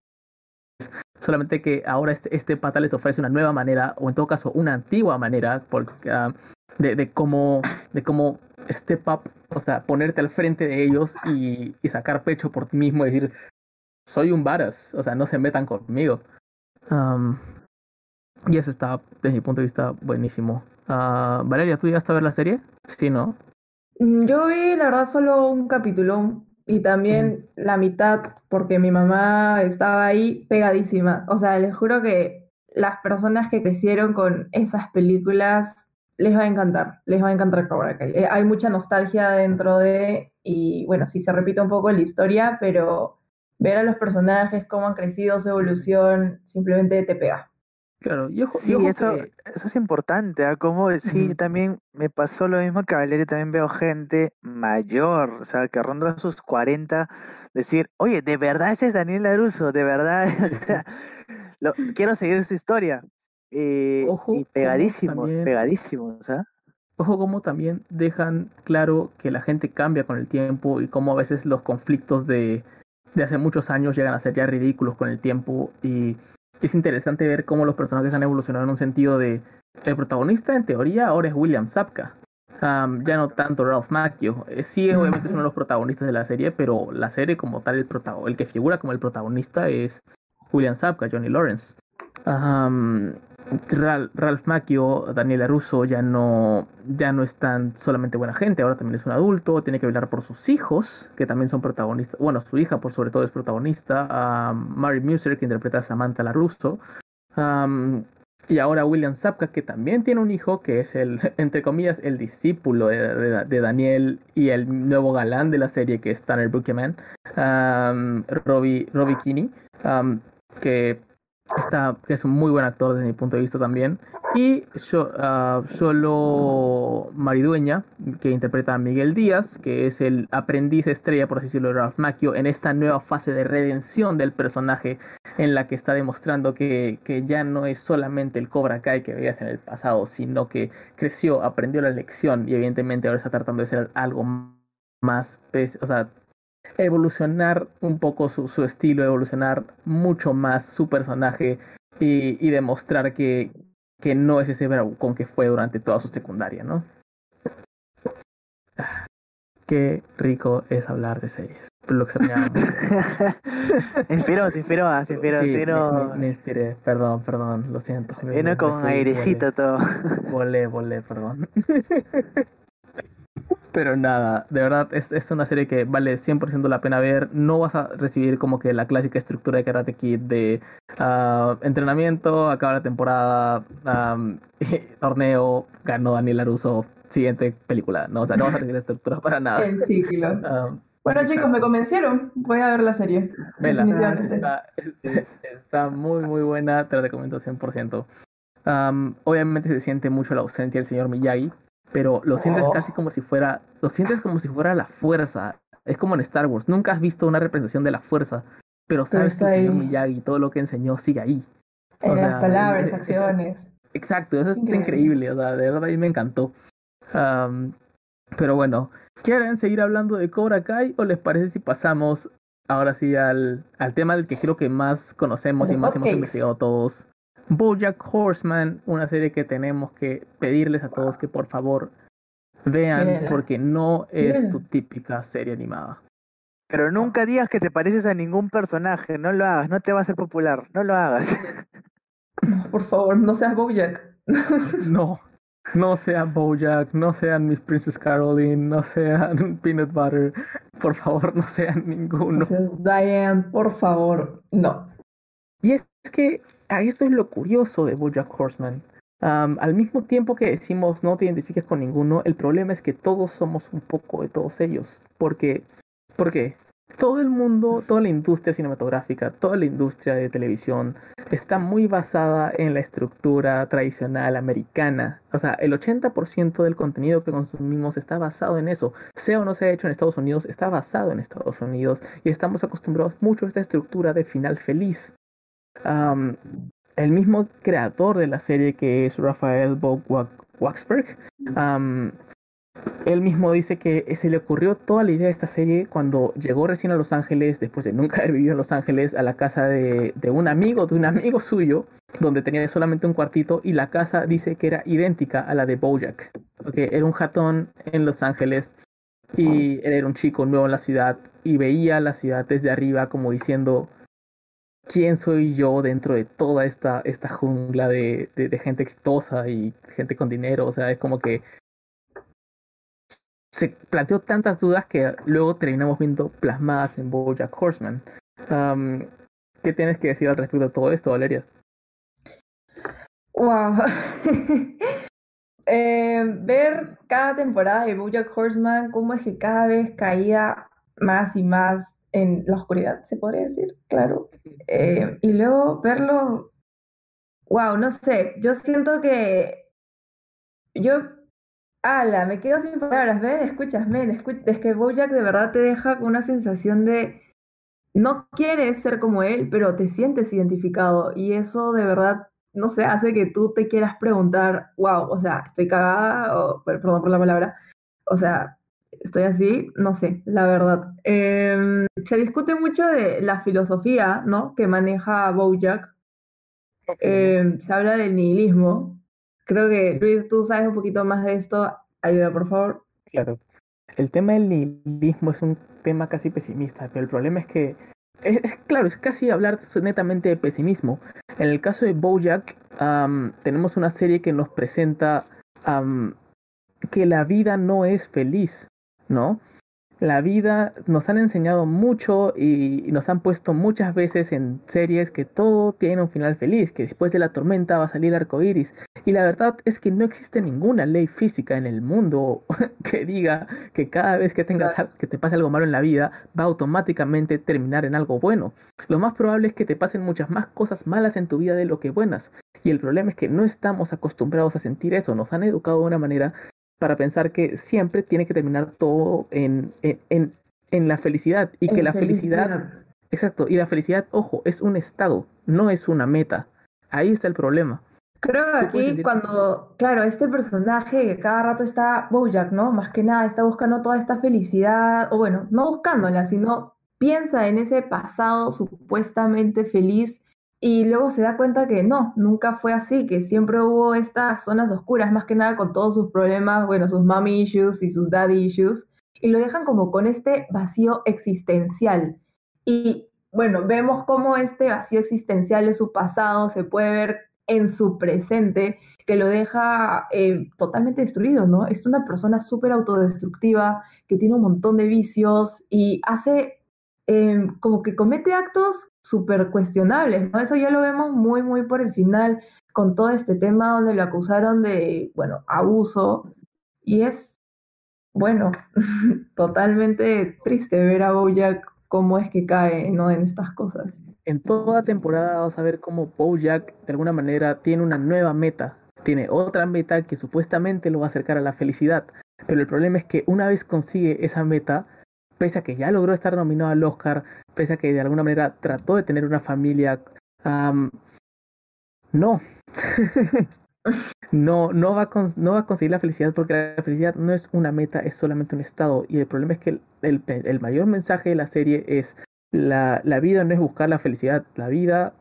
Solamente que ahora este, este pata les ofrece una nueva manera, o en todo caso una antigua manera, porque, ah, de, de cómo, de cómo step up, o sea, ponerte al frente de ellos y, y sacar pecho por ti mismo y decir, soy un varas, o sea, no se metan conmigo. Y eso está, desde mi punto de vista, buenísimo. Ah, Valeria, ¿tú llegaste a ver la serie? Sí, ¿no? Mm, Yo vi, la verdad, solo un capítulo y también la mitad porque mi mamá estaba ahí pegadísima. O sea, les juro que las personas que crecieron con esas películas les va a encantar, les va a encantar Cobra Kai. Eh, hay mucha nostalgia dentro de, y bueno, sí se repite un poco la historia, pero ver a los personajes, cómo han crecido, su evolución, simplemente te pega. Claro, y ojo, y Sí, ojo eso, que- eso es importante, ¿ah? Como sí, también me pasó lo mismo que Valeria, también veo gente mayor, o sea, que ronda sus 40, decir, oye, de verdad ese es Daniel LaRusso, de verdad, o sea, lo- quiero seguir su historia. Eh, Ojo, y pegadísimos, también. pegadísimos, ¿ah? Ojo como también dejan claro que la gente cambia con el tiempo y cómo a veces los conflictos de, de hace muchos años llegan a ser ya ridículos con el tiempo y es interesante ver cómo los personajes han evolucionado en un sentido de el protagonista en teoría ahora es William Sapka. Am, ya no tanto Ralph Macchio. Eh, sí, obviamente es uno de los protagonistas de la serie, pero la serie como tal, el, el que figura como el protagonista es William Sapka, Johnny Lawrence. Ralph Macchio, Daniela Russo ya no, ya no es tan solamente buena gente, ahora también es un adulto, tiene que velar por sus hijos, que también son protagonistas, bueno, su hija por sobre todo es protagonista, Mary Muser, que interpreta a Samantha LaRusso, y ahora William Sapka, que también tiene un hijo, que es el, entre comillas, el discípulo de, Daniel y el nuevo galán de la serie, que es Tanner Buchanan, um, Robbie Kinney, que Está, que es un muy buen actor desde mi punto de vista también. Y uh, solo Maridueña, que interpreta a Miguel Díaz, que es el aprendiz estrella, por así decirlo, de Ralph Macchio, en esta nueva fase de redención del personaje, en la que está demostrando que, que ya no es solamente el Cobra Kai que veías en el pasado, sino que creció, aprendió la lección y evidentemente ahora está tratando de ser algo más, o sea, evolucionar un poco su, su estilo, evolucionar mucho más su personaje y, y demostrar que, que, no es ese con que fue durante toda su secundaria, ¿no? Ah, qué rico es hablar de series. Lo extrañaba. te inspiró, te inspiró, te inspiró. Sí, me, me, inspiré, perdón, perdón, lo siento. Vino con airecito todo. Volé, volé, perdón. Pero nada, de verdad es, es, una serie que vale 100% la pena ver. No vas a recibir como que la clásica estructura de Karate Kid de uh, entrenamiento, acaba la temporada, um, torneo, ganó Daniel Aruso, siguiente película. No, o sea, no vas a recibir estructura para nada. El ciclo. Um, bueno chicos, me convencieron. Voy a ver la serie. Vela, está, está, muy muy buena, te la recomiendo 100%. Um, obviamente se siente mucho la ausencia del señor Miyagi, pero lo sientes oh. casi como si fuera, lo sientes como si fuera la fuerza. Es como en Star Wars, nunca has visto una representación de la fuerza, pero sabes que el señor Miyagi todo lo que enseñó sigue ahí. En las palabras, acciones. exacto, eso es increíble. o sea, de verdad a mí me encantó. pero bueno, ¿quieren seguir hablando de Cobra Kai o les parece si pasamos ahora sí al, al tema del que creo que más conocemos y más hemos investigado todos, Bojack Horseman, una serie que tenemos que pedirles a todos que por favor vean porque no es tu típica serie animada. Pero nunca digas que te pareces a ningún personaje, no lo hagas, no te va a ser popular, no lo hagas. Por favor, no seas Bojack. no, no sean Bojack, no sean Miss Princess Caroline, no sean Peanut Butter, por favor, no sean ninguno. No seas Diane, por favor, no. Y es que esto es lo curioso de Bojack Horseman. al mismo tiempo que decimos no te identifiques con ninguno, el problema es que todos somos un poco de todos ellos. Porque, porque todo el mundo, toda la industria cinematográfica, toda la industria de televisión está muy basada en la estructura tradicional americana. O sea, el 80% del contenido que consumimos está basado en eso. Sea o no sea hecho en Estados Unidos, está basado en Estados Unidos. Y estamos acostumbrados mucho a esta estructura de final feliz el mismo creador de la serie que es Rafael Bo Waxberg, él mismo dice que se le ocurrió toda la idea de esta serie cuando llegó recién a Los Ángeles, después de nunca haber vivido en Los Ángeles, a la casa de, de un amigo, de un amigo suyo, donde tenía solamente un cuartito y la casa dice que era idéntica a la de Bojack. Okay, era un jatón en Los Ángeles y él era un chico nuevo en la ciudad y veía la ciudad desde arriba como diciendo, quién soy yo dentro de toda esta, esta jungla de, gente exitosa y gente con dinero. O sea, es como que se planteó tantas dudas que luego terminamos viendo plasmadas en Bojack Horseman. ¿Qué tienes que decir al respecto de todo esto, Valeria? Wow. Eh, ver cada temporada de Bojack Horseman, cómo es que cada vez caía más y más en la oscuridad, se podría decir, claro. Eh, y luego verlo, wow, no sé, yo siento que yo, ala, me quedo sin palabras, ven, escuchas, ven, es que Bojack de verdad te deja con una sensación de, no quieres ser como él, pero te sientes identificado y eso de verdad, no sé, hace que tú te quieras preguntar, wow, o sea, estoy cagada, o, perdón por la palabra, o sea, estoy así, no sé, la verdad. Em, se discute mucho de la filosofía, ¿no? Que maneja Bojack. Em, se habla del nihilismo. Creo que, Luis, tú sabes un poquito más de esto. Ayuda, por favor. Claro. El tema del nihilismo es un tema casi pesimista, pero el problema es que, es, claro, es casi hablar netamente de pesimismo. En el caso de Bojack, tenemos una serie que nos presenta que la vida no es feliz. ¿No? la vida nos han enseñado mucho y nos han puesto muchas veces en series que todo tiene un final feliz, que después de la tormenta va a salir arco iris. Y la verdad es que no existe ninguna ley física en el mundo que diga que cada vez que tengas que te pase algo malo en la vida va automáticamente terminar en algo bueno. Lo más probable es que te pasen muchas más cosas malas en tu vida de lo que buenas. Y el problema es que no estamos acostumbrados a sentir eso, nos han educado de una manera para pensar que siempre tiene que terminar todo en, en, en, la felicidad y que la felicidad... Exacto, y la felicidad, ojo, es un estado, no es una meta. Ahí está el problema. Creo que aquí cuando, claro, este personaje que cada rato está Bojack, ¿no? Más que nada está buscando toda esta felicidad, o bueno, no buscándola, sino piensa en ese pasado supuestamente feliz y luego se da cuenta que no, nunca fue así, que siempre hubo estas zonas oscuras, más que nada con todos sus problemas, bueno, sus mommy issues y sus daddy issues, y lo dejan como con este vacío existencial. Y bueno, vemos cómo este vacío existencial de su pasado se puede ver en su presente, que lo deja eh, totalmente destruido, ¿no? Es una persona súper autodestructiva, que tiene un montón de vicios y hace Em, como que comete actos súper cuestionables, ¿no? Eso ya lo vemos muy, muy por el final con todo este tema donde lo acusaron de, bueno, abuso. Y es, bueno, totalmente triste ver a Bojack cómo es que cae, ¿no? En estas cosas. En toda temporada vamos a ver cómo Bojack de alguna manera tiene una nueva meta. Tiene otra meta que supuestamente lo va a acercar a la felicidad. Pero el problema es que una vez consigue esa meta, pese a que ya logró estar nominado al Oscar, pese a que de alguna manera trató de tener una familia, no. no, no va, a no va a conseguir la felicidad porque la felicidad no es una meta, es solamente un estado. Y el problema es que el, el, mayor mensaje de la serie es la, la vida no es buscar la felicidad, la vida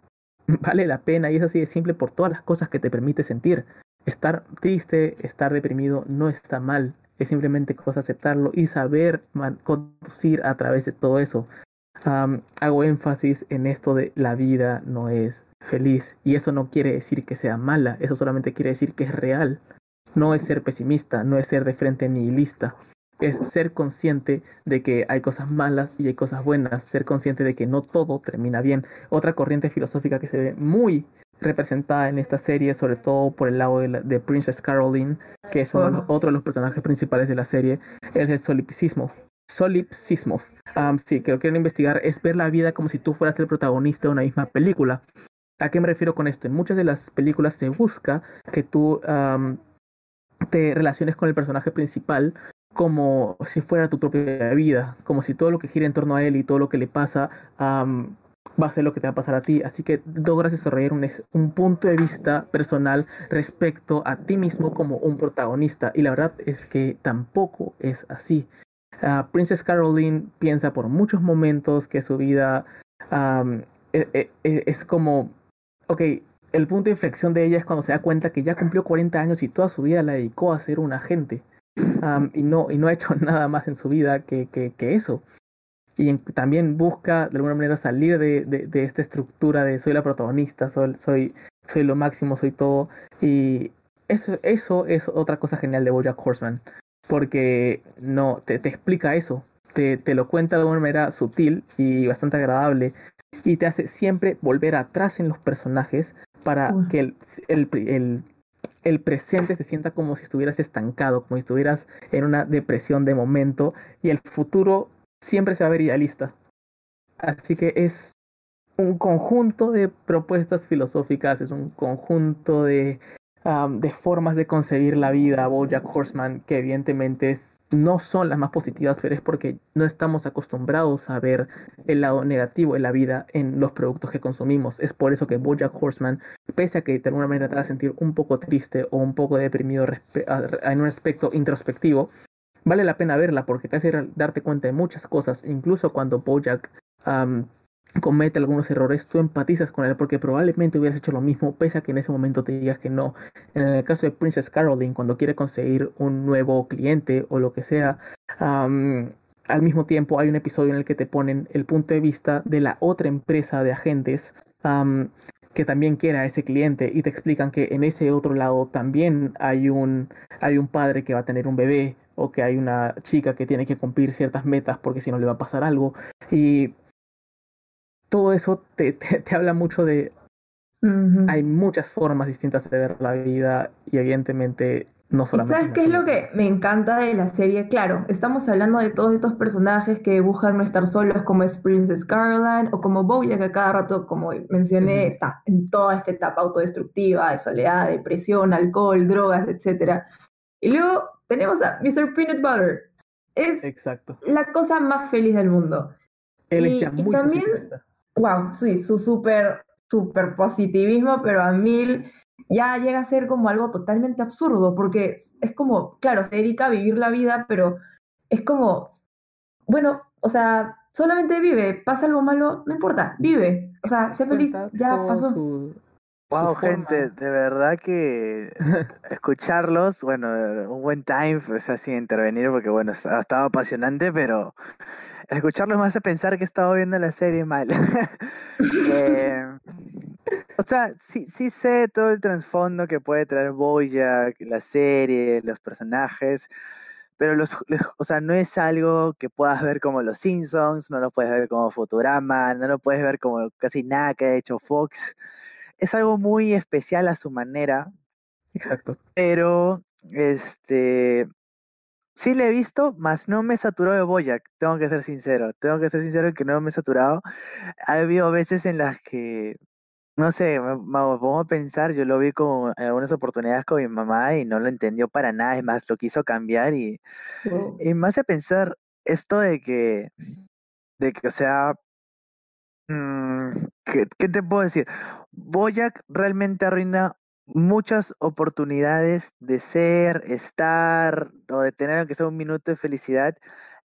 vale la pena y es así de simple por todas las cosas que te permite sentir. Estar triste, estar deprimido no está mal es simplemente cosa aceptarlo y saber conducir a través de todo eso. hago énfasis en esto de la vida no es feliz y eso no quiere decir que sea mala, eso solamente quiere decir que es real. No es ser pesimista, no es ser de frente nihilista, es ser consciente de que hay cosas malas y hay cosas buenas, ser consciente de que no todo termina bien. Otra corriente filosófica que se ve muy representada en esta serie, sobre todo por el lado de, Princess Caroline, que es otro de los personajes principales de la serie, es el solipsismo. Solipsismo. sí, que lo quieren investigar es ver la vida como si tú fueras el protagonista de una misma película. ¿A qué me refiero con esto? En muchas de las películas se busca que tú te relaciones con el personaje principal como si fuera tu propia vida, como si todo lo que gira en torno a él y todo lo que le pasa va a ser lo que te va a pasar a ti. Así que logras desarrollar un, un punto de vista personal respecto a ti mismo como un protagonista. Y la verdad es que tampoco es así. Uh, Princess Caroline piensa por muchos momentos que su vida e, e, e, es como, ok, el punto de inflexión de ella es cuando se da cuenta que ya cumplió 40 años y toda su vida la dedicó a ser un agente. y, no, y no ha hecho nada más en su vida que, que eso y también busca de alguna manera salir de, de, esta estructura de soy la protagonista, soy, soy, soy lo máximo, soy todo. Y eso, eso es otra cosa genial de Bojack Horseman, porque no te, te explica eso, te, te, lo cuenta de una manera sutil y bastante agradable y te hace siempre volver atrás en los personajes para que el, el, el, el presente se sienta como si estuvieras estancado, como si estuvieras en una depresión de momento y el futuro siempre se va a ver idealista. Así que es un conjunto de propuestas filosóficas, es un conjunto de, de formas de concebir la vida, Bojack Horseman, que evidentemente no son las más positivas, pero es porque no estamos acostumbrados a ver el lado negativo de la vida en los productos que consumimos. Es por eso que Bojack Horseman, pese a que de alguna manera te va a sentir un poco triste o un poco deprimido en un aspecto introspectivo, vale la pena verla porque te hace darte cuenta de muchas cosas, incluso cuando Bojack comete algunos errores, tú empatizas con él porque probablemente hubieras hecho lo mismo, pese a que en ese momento te digas que no. En el caso de Princess Caroline, cuando quiere conseguir un nuevo cliente o lo que sea, al mismo tiempo hay un episodio en el que te ponen el punto de vista de la otra empresa de agentes que también quiere a ese cliente y te explican que en ese otro lado también hay un, hay un padre que va a tener un bebé o que hay una chica que tiene que cumplir ciertas metas porque si no le va a pasar algo. Y todo eso te, te, te habla mucho de... Hay muchas formas distintas de ver la vida y evidentemente no ¿Y solamente... sabes qué es lo que me encanta de la serie? Claro, estamos hablando de todos estos personajes que buscan no estar solos, como es Princess Caroline o como Bojack, que a cada rato, como mencioné, está en toda esta etapa autodestructiva de soledad, depresión, alcohol, drogas, etc. Y luego tenemos a Mr. Peanut Butter. Es Exacto. la cosa más feliz del mundo. Él es Y- ya y también- positivista. Wow, sí, su súper, súper positivismo, pero a mil ya llega a ser como algo totalmente absurdo, porque es, es como, claro, se dedica a vivir la vida, pero es como, bueno, o sea, solamente vive, pasa algo malo, no importa, vive, o sea, sé feliz, ya pasó. su Wow, gente, de verdad que escucharlos, bueno, un buen time, pues así intervenir, porque bueno, estaba, estaba apasionante, pero escucharlos me hace pensar que he estado viendo la serie mal. Eh, o sea, sí, sí sé todo el trasfondo que puede traer Bojack, la serie, los personajes, pero los, los- o sea, no es algo que puedas ver como Los Simpsons, no lo puedes ver como Futurama, no lo puedes ver como casi nada que ha hecho Fox. Es algo muy especial a su manera, Exacto. pero este sí le he visto, mas no me saturó de Boyac, tengo que ser sincero, tengo que ser sincero que no me he saturado. Ha habido veces en las que, no sé, me, me pongo a pensar, yo lo vi con en algunas oportunidades con mi mamá y no lo entendió para nada, es más, lo quiso cambiar y, y me hace pensar esto de que, de que, o sea, ¿qué, qué te puedo decir? Boyac realmente arruina muchas oportunidades de ser, estar o de tener aunque sea un minuto de felicidad.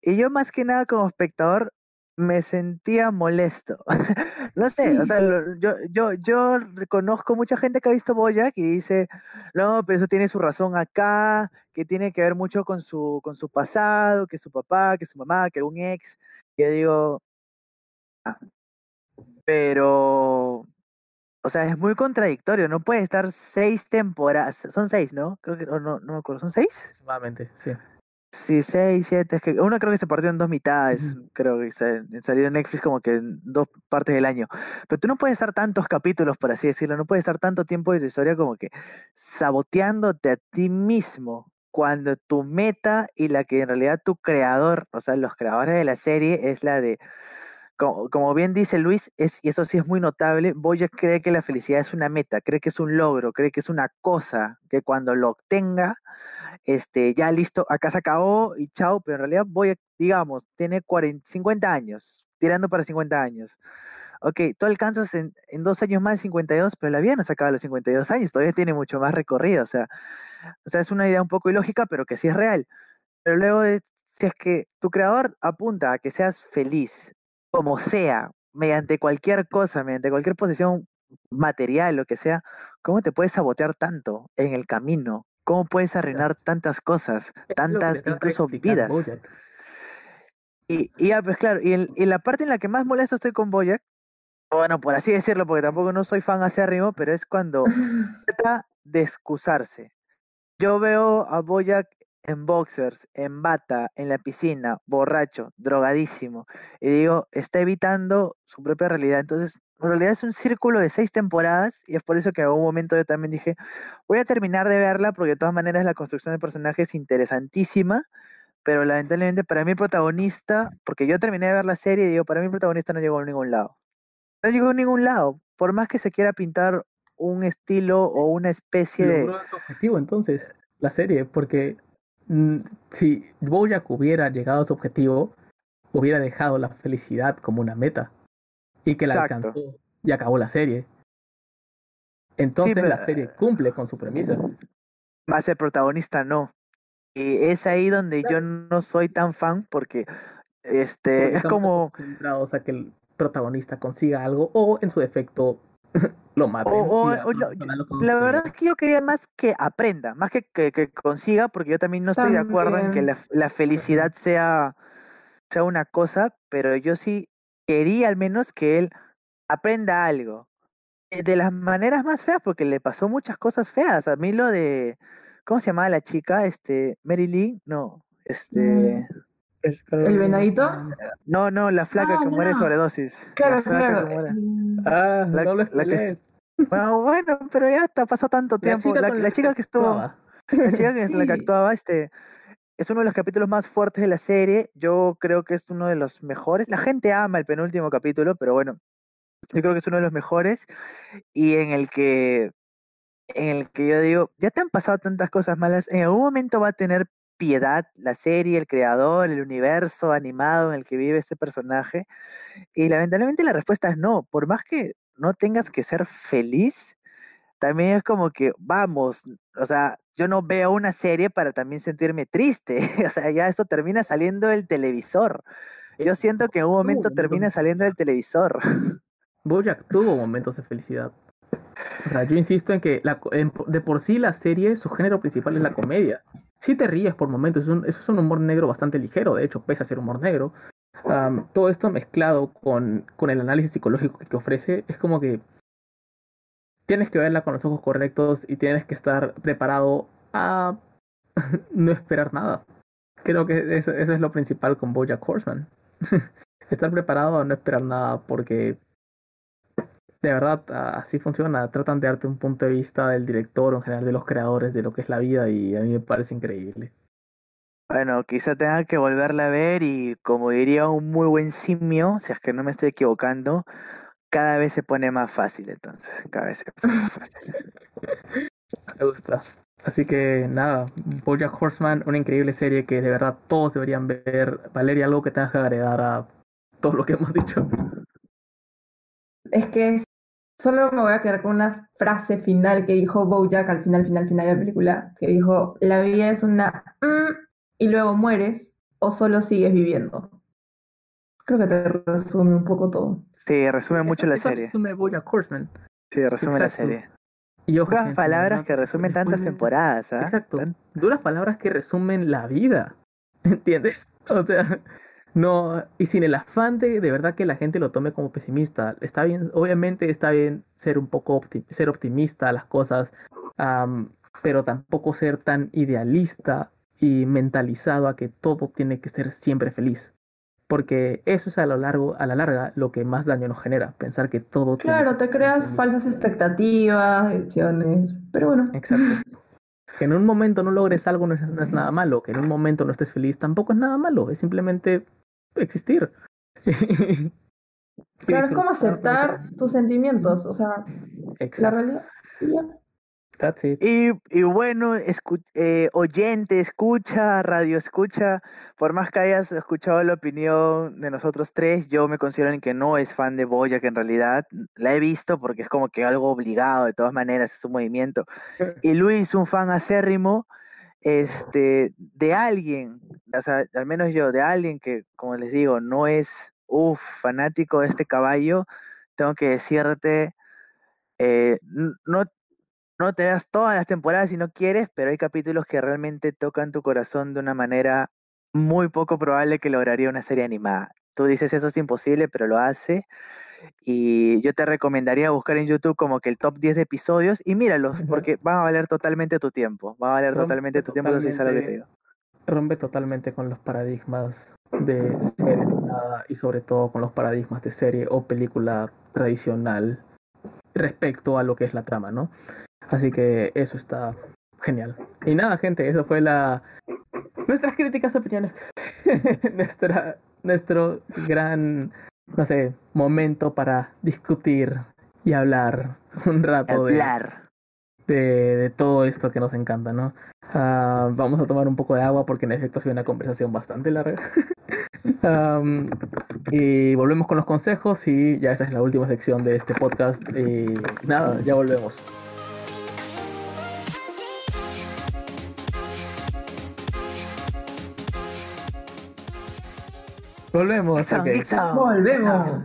Y yo más que nada como espectador me sentía molesto. no sé, o sea, lo- yo, yo, yo reconozco mucha gente que ha visto Boyac y dice, no, pero eso tiene su razón acá, que tiene que ver mucho con su, con su pasado, que su papá, que su mamá, que algún ex. Y yo digo, "Ah". Pero o sea, es muy contradictorio, no puede estar seis temporadas, son seis, ¿no? Creo que, o no, no me acuerdo, ¿son seis? Aproximadamente, sí. Sí, seis, siete, es que una creo que se partió en dos mitades, creo que sa- salió en Netflix como que en dos partes del año. Pero tú no puedes estar tantos capítulos, por así decirlo, no puedes estar tanto tiempo de tu historia como que saboteándote a ti mismo, cuando tu meta y la que en realidad tu creador, o sea, los creadores de la serie, es la de como, como bien dice Luis, es, y eso sí es muy notable, Boyack cree que la felicidad es una meta, cree que es un logro, cree que es una cosa, que cuando lo obtenga, este, ya listo, acá se acabó y chao, pero en realidad Boyack, digamos, tiene 40, 50 años, tirando para 50 años. Ok, tú alcanzas en, en dos años más de 52, pero la vida no se acaba a los 52 años, todavía tiene mucho más recorrido, o sea, o sea, es una idea un poco ilógica, pero que sí es real. Pero luego, si es que tu creador apunta a que seas feliz, como sea, mediante cualquier cosa, mediante cualquier posición material, lo que sea, ¿cómo te puedes sabotear tanto en el camino? ¿Cómo puedes arruinar tantas cosas, tantas incluso vidas? Y, y ya, pues claro, y, el- y la parte en la que más molesto estoy con Boyack, bueno, por así decirlo, porque tampoco no soy fan acérrimo, pero es cuando trata de excusarse. Yo veo a Boyack en boxers, en bata, en la piscina, borracho, drogadísimo, y digo, está evitando su propia realidad. Entonces, en realidad es un círculo de seis temporadas, y es por eso que en algún momento yo también dije, voy a terminar de verla, porque de todas maneras la construcción del personaje es interesantísima, pero lamentablemente para mí el protagonista, porque yo terminé de ver la serie y digo, para mí el protagonista no llegó a ningún lado. No llegó a ningún lado, por más que se quiera pintar un estilo o una especie de... Su objetivo entonces, la serie, porque si Bojack hubiera llegado a su objetivo, hubiera dejado la felicidad como una meta y que la Exacto. alcanzó y acabó la serie. Entonces pero- la serie cumple con su premisa. más el protagonista no. Y es ahí donde yo no soy tan fan porque este Porque es como acostumbrados a que el protagonista consiga algo o en su defecto lo maten. o- o- y la o yo- verdad es que yo quería más que aprenda, más que, que, que consiga, porque yo también no estoy de acuerdo en que la, la felicidad sea, sea una cosa, pero yo sí quería al menos que él aprenda algo. Eh, De las maneras más feas, porque le pasó muchas cosas feas. A mí lo de, ¿cómo se llamaba la chica? Este, Mary Lee, no, Este. ¿El venadito? No, no, la flaca Ah, que muere no. sobredosis. Claro, la flaca claro. que muere. Mm, Ah, La- no lo la que. Bueno, bueno, pero ya está, pasó tanto tiempo. La, con la chica que estuvo. actuaba. La chica que, la que Sí. actuaba, este, es uno de los capítulos más fuertes de la serie. Yo creo que es uno de los mejores. La gente ama el penúltimo capítulo, pero bueno, yo creo que es uno de los mejores. Y en el que, en el que yo digo, ya te han pasado tantas cosas malas. En algún momento va a tener piedad la serie, el creador, el universo animado en el que vive este personaje. Y lamentablemente la respuesta es no. Por más que no tengas que ser feliz, también es como que, vamos, o sea, yo no veo una serie para también sentirme triste. O sea, ya eso termina saliendo del televisor. Yo siento que en un momento termina saliendo del televisor. Bojack tuvo momentos de felicidad. O sea, yo insisto en que la en de por sí la serie, su género principal es la comedia. Si te ríes por momentos, es es un humor negro bastante ligero, de hecho, pese a ser humor negro. Todo esto mezclado con, con el análisis psicológico que ofrece, es como que tienes que verla con los ojos correctos y tienes que estar preparado a no esperar nada. Creo que eso, eso es lo principal con Bojack Horseman. estar preparado a no esperar nada porque de verdad así funciona. Tratan de darte un punto de vista del director o en general de los creadores de lo que es la vida y a mí me parece increíble. Bueno, quizá tenga que volverla a ver y como diría un muy buen simio, si es que no me estoy equivocando, cada vez se pone más fácil entonces, cada vez se pone más fácil. Me gusta. Así que nada, Bojack Horseman, una increíble serie que de verdad todos deberían ver. Valeria, algo que tengas que agregar a todo lo que hemos dicho. Es que es- solo me voy a quedar con una frase final que dijo Bojack al final, final, final de la película, que dijo, la vida es una mm, y luego mueres o solo sigues viviendo. Creo que te resume un poco todo. Sí, resume mucho Eso- la eso serie. resume Bojack Horseman. Sí, resume la serie. Y ojo, gente, de palabras que resumen después tantas temporadas, ¿ah? Exacto. Tan- duras palabras que resumen la vida. ¿Entiendes? O sea, no, y sin el afán de de verdad que la gente lo tome como pesimista. Está bien, obviamente está bien ser un poco opti- ser optimista a las cosas, pero tampoco ser tan idealista y mentalizado a que todo tiene que ser siempre feliz. Porque eso es a lo largo, a la larga, lo que más daño nos genera, pensar que todo Claro, te creas feliz. falsas expectativas, opciones, pero bueno. Exacto. Que en un momento no logres algo no es, no es nada malo, que en un momento no estés feliz tampoco es nada malo, es simplemente existir. Claro, es como aceptar tus sentimientos, o sea, la realidad. y ya. that's it. Y, y bueno, escu- eh, oyente, escucha, radio escucha, por más que hayas escuchado la opinión de nosotros tres, yo me considero alguien que no es fan de Boya, que en realidad la he visto porque es como que algo obligado, de todas maneras, es un movimiento. Y Luis, un fan acérrimo, este, de alguien, o sea, al menos yo, de alguien que, como les digo, no es, uff, fanático de este caballo, tengo que decirte, eh, no, no te das todas las temporadas si no quieres, pero hay capítulos que realmente tocan tu corazón de una manera muy poco probable que lograría una serie animada. Tú dices eso es imposible, pero lo hace. Y yo te recomendaría buscar en YouTube como que el top 10 de episodios y míralos, porque van a valer totalmente tu tiempo. Va a valer Rompe totalmente tu tiempo, sabes lo que te digo. Rompe totalmente con los paradigmas de serie animada y sobre todo con los paradigmas de serie o película tradicional respecto a lo que es la trama, ¿no? Así que eso está genial. Y nada, gente, eso fue la nuestras críticas, opiniones, nuestra nuestro gran no sé, momento para discutir y hablar un rato de, Hablar. de, de todo esto que nos encanta, ¿no? Ah, vamos a tomar un poco de agua porque en efecto ha sido una conversación bastante larga. Y volvemos con los consejos y ya esa es la última sección de este podcast. Y nada, ya volvemos. Volvemos. Geek Sound, ok. Geek Sound, Volvemos.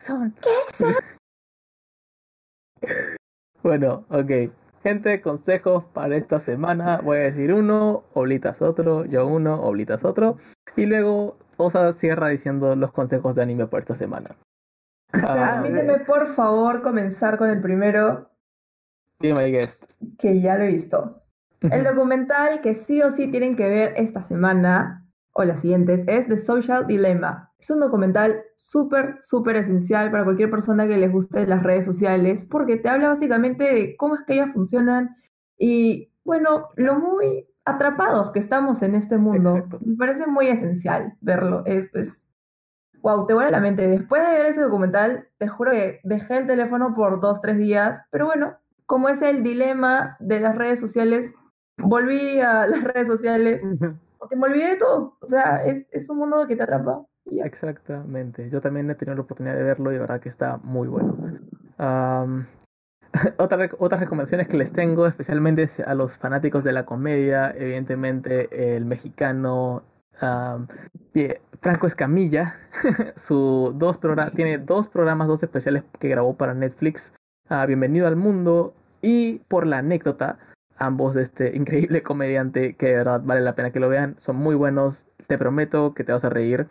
Sound. Bueno, ok. Gente, consejos para esta semana. Voy a decir uno, Oblitas otro, yo uno, Oblitas otro. Y luego Osa cierra diciendo los consejos de anime para esta semana. Ah, Permíteme, por favor, comenzar con el primero, my guest. que ya lo he visto. El documental que sí o sí tienen que ver esta semana o las siguientes es The Social Dilemma. Es un documental súper, súper esencial para cualquier persona que les guste las redes sociales porque te habla básicamente de cómo es que ellas funcionan y, bueno, lo muy atrapados que estamos en este mundo. Exacto. Me parece muy esencial verlo. Es, es- Wow, te vuela la mente. Después de ver ese documental, te juro que dejé el teléfono por dos, tres días, pero bueno, como es el dilema de las redes sociales, volví a las redes sociales porque me olvidé de todo. O sea, es, es un mundo que te atrapa. y ya. Exactamente. Yo también he tenido la oportunidad de verlo y de verdad que está muy bueno. Rec- otras recomendaciones que les tengo, especialmente es a los fanáticos de la comedia, evidentemente el mexicano Franco Escamilla, su dos tiene dos programas, dos especiales que grabó para Netflix, ah, Bienvenido al Mundo y Por la Anécdota, ambos de este increíble comediante que de verdad vale la pena que lo vean, son muy buenos, te prometo que te vas a reír.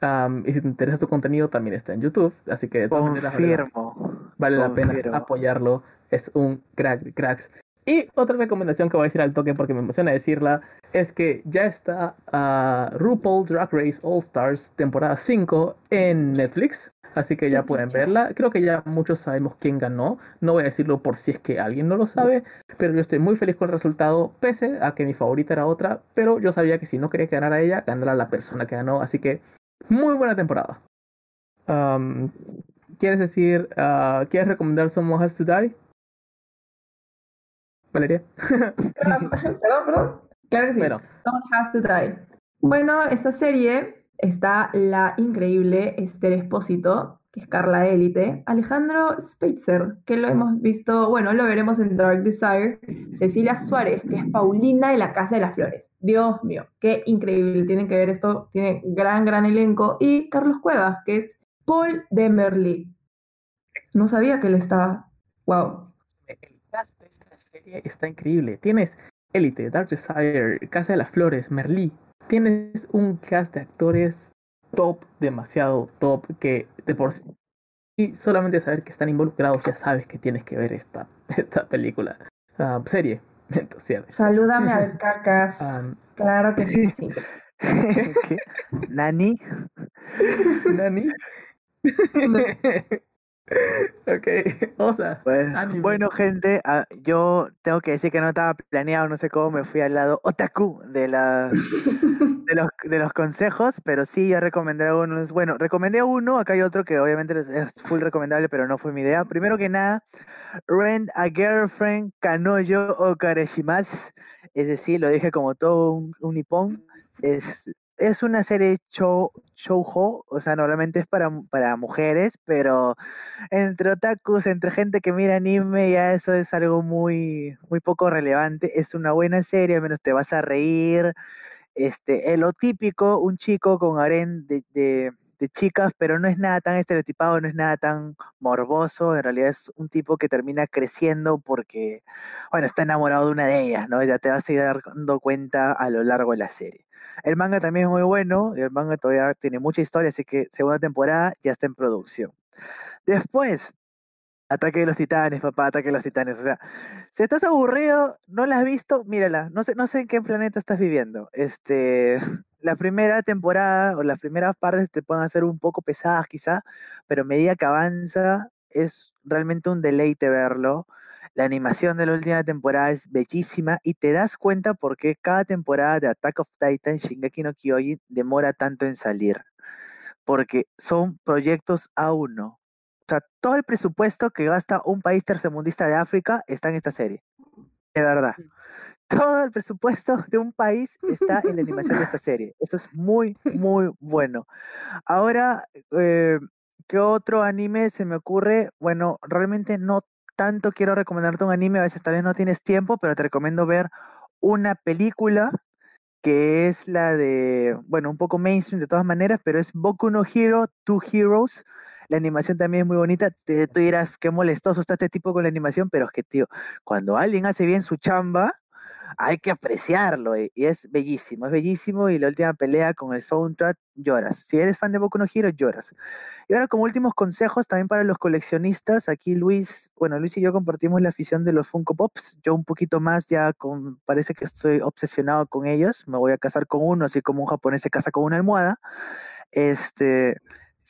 Am, y si te interesa su contenido, también está en YouTube, así que de todas maneras vale la- Confirmo. vale la pena confirmo. apoyarlo. Es un crack de cracks. Y otra recomendación que voy a decir al toque porque me emociona decirla es que ya está ah, RuPaul Drag Race All Stars temporada 5 en Netflix. Así que ya pueden verla. Creo que ya muchos sabemos quién ganó. No voy a decirlo por si es que alguien no lo sabe. Pero yo estoy muy feliz con el resultado. Pese a que mi favorita era otra. Pero yo sabía que si no quería que ganara ella, ganara la persona que ganó. Así que muy buena temporada. Am, ¿Quieres decir, ah, quieres recomendar Someone Has to Die? Valeria. perdón, perdón. Claro que sí. Bueno, Someone Has to Die. Bueno, esta serie está la increíble Esther Espósito, que es Carla Élite, Alejandro Spitzer, que lo hemos visto, bueno, lo veremos en Dark Desire, Cecilia Suárez, que es Paulina de la Casa de las Flores. Dios mío, qué increíble, tienen que ver esto, tiene gran, gran elenco. Y Carlos Cuevas, que es Paul de Merlí. No sabía que él estaba. Wow. el cast esta serie está increíble. Tienes Elite, Dark Desire, Casa de las Flores, Merlí. Tienes un cast de actores top, demasiado top, que de por sí y solamente saber que están involucrados ya sabes que tienes que ver esta, esta película. Ah, serie, cierto. Salúdame al cacas. Um, Claro que sí. sí. ¿Qué? ¿Nani? Nani. Ok. Bueno, Anime. bueno, gente, ah, yo tengo que decir que no estaba planeado, no sé cómo me fui al lado otaku de, la, de, los, de los consejos, pero sí, ya recomendé unos. Bueno, recomendé uno, acá hay otro que obviamente es- full recomendable, pero no fue mi idea. Primero que nada, Rent a Girlfriend Kanoyo o Kareshimasu, es decir, lo dije como todo un, un nipón, es, es una serie show, shoujo, o sea, normalmente es para, para mujeres, pero entre otakus, entre gente que mira anime, ya eso es algo muy, muy poco relevante. Es una buena serie, al menos te vas a reír. Este, es lo típico, un chico con harén de, de- de chicas, pero no es nada tan estereotipado, no es nada tan morboso. En realidad es un tipo que termina creciendo porque, bueno, está enamorado de una de ellas, ¿no? Ya te vas a ir dando cuenta a lo largo de la serie. El manga también es muy bueno, el manga todavía tiene mucha historia, así que segunda temporada ya está en producción. Después, Ataque de los Titanes, papá, Ataque de los Titanes. O sea, si estás aburrido, no la has visto, mírala. No sé, no sé en qué planeta estás viviendo. Este, la primera temporada o las primeras partes te pueden hacer un poco pesadas quizá, pero a medida que avanza es realmente un deleite verlo. La animación de la última temporada es bellísima y te das cuenta por qué cada temporada de Attack of Titan, Shingeki no Kyojin, demora tanto en salir. Porque son proyectos a uno. Sea, todo el presupuesto que gasta un país tercermundista de África está en esta serie. De verdad. Todo el presupuesto de un país está en la animación de esta serie. Eso es muy, muy bueno. Ahora, eh, ¿qué otro anime se me ocurre? Bueno, realmente no tanto quiero recomendarte un anime, a veces tal vez no tienes tiempo, pero te recomiendo ver una película que es la de, bueno, un poco mainstream de todas maneras, pero es Boku no Hero, Two Heroes. La animación también es muy bonita. Te, tú dirás, qué molestoso está este tipo con la animación, pero es que, tío, cuando alguien hace bien su chamba, hay que apreciarlo y, y es bellísimo, es bellísimo y la última pelea con el soundtrack lloras. Si eres fan de Boku no Hero, lloras. Y ahora como últimos consejos también para los coleccionistas, aquí Luis, bueno, Luis y yo compartimos la afición de los Funko Pops, yo un poquito más ya con, parece que estoy obsesionado con ellos, me voy a casar con uno, así como un japonés se casa con una almohada. Este,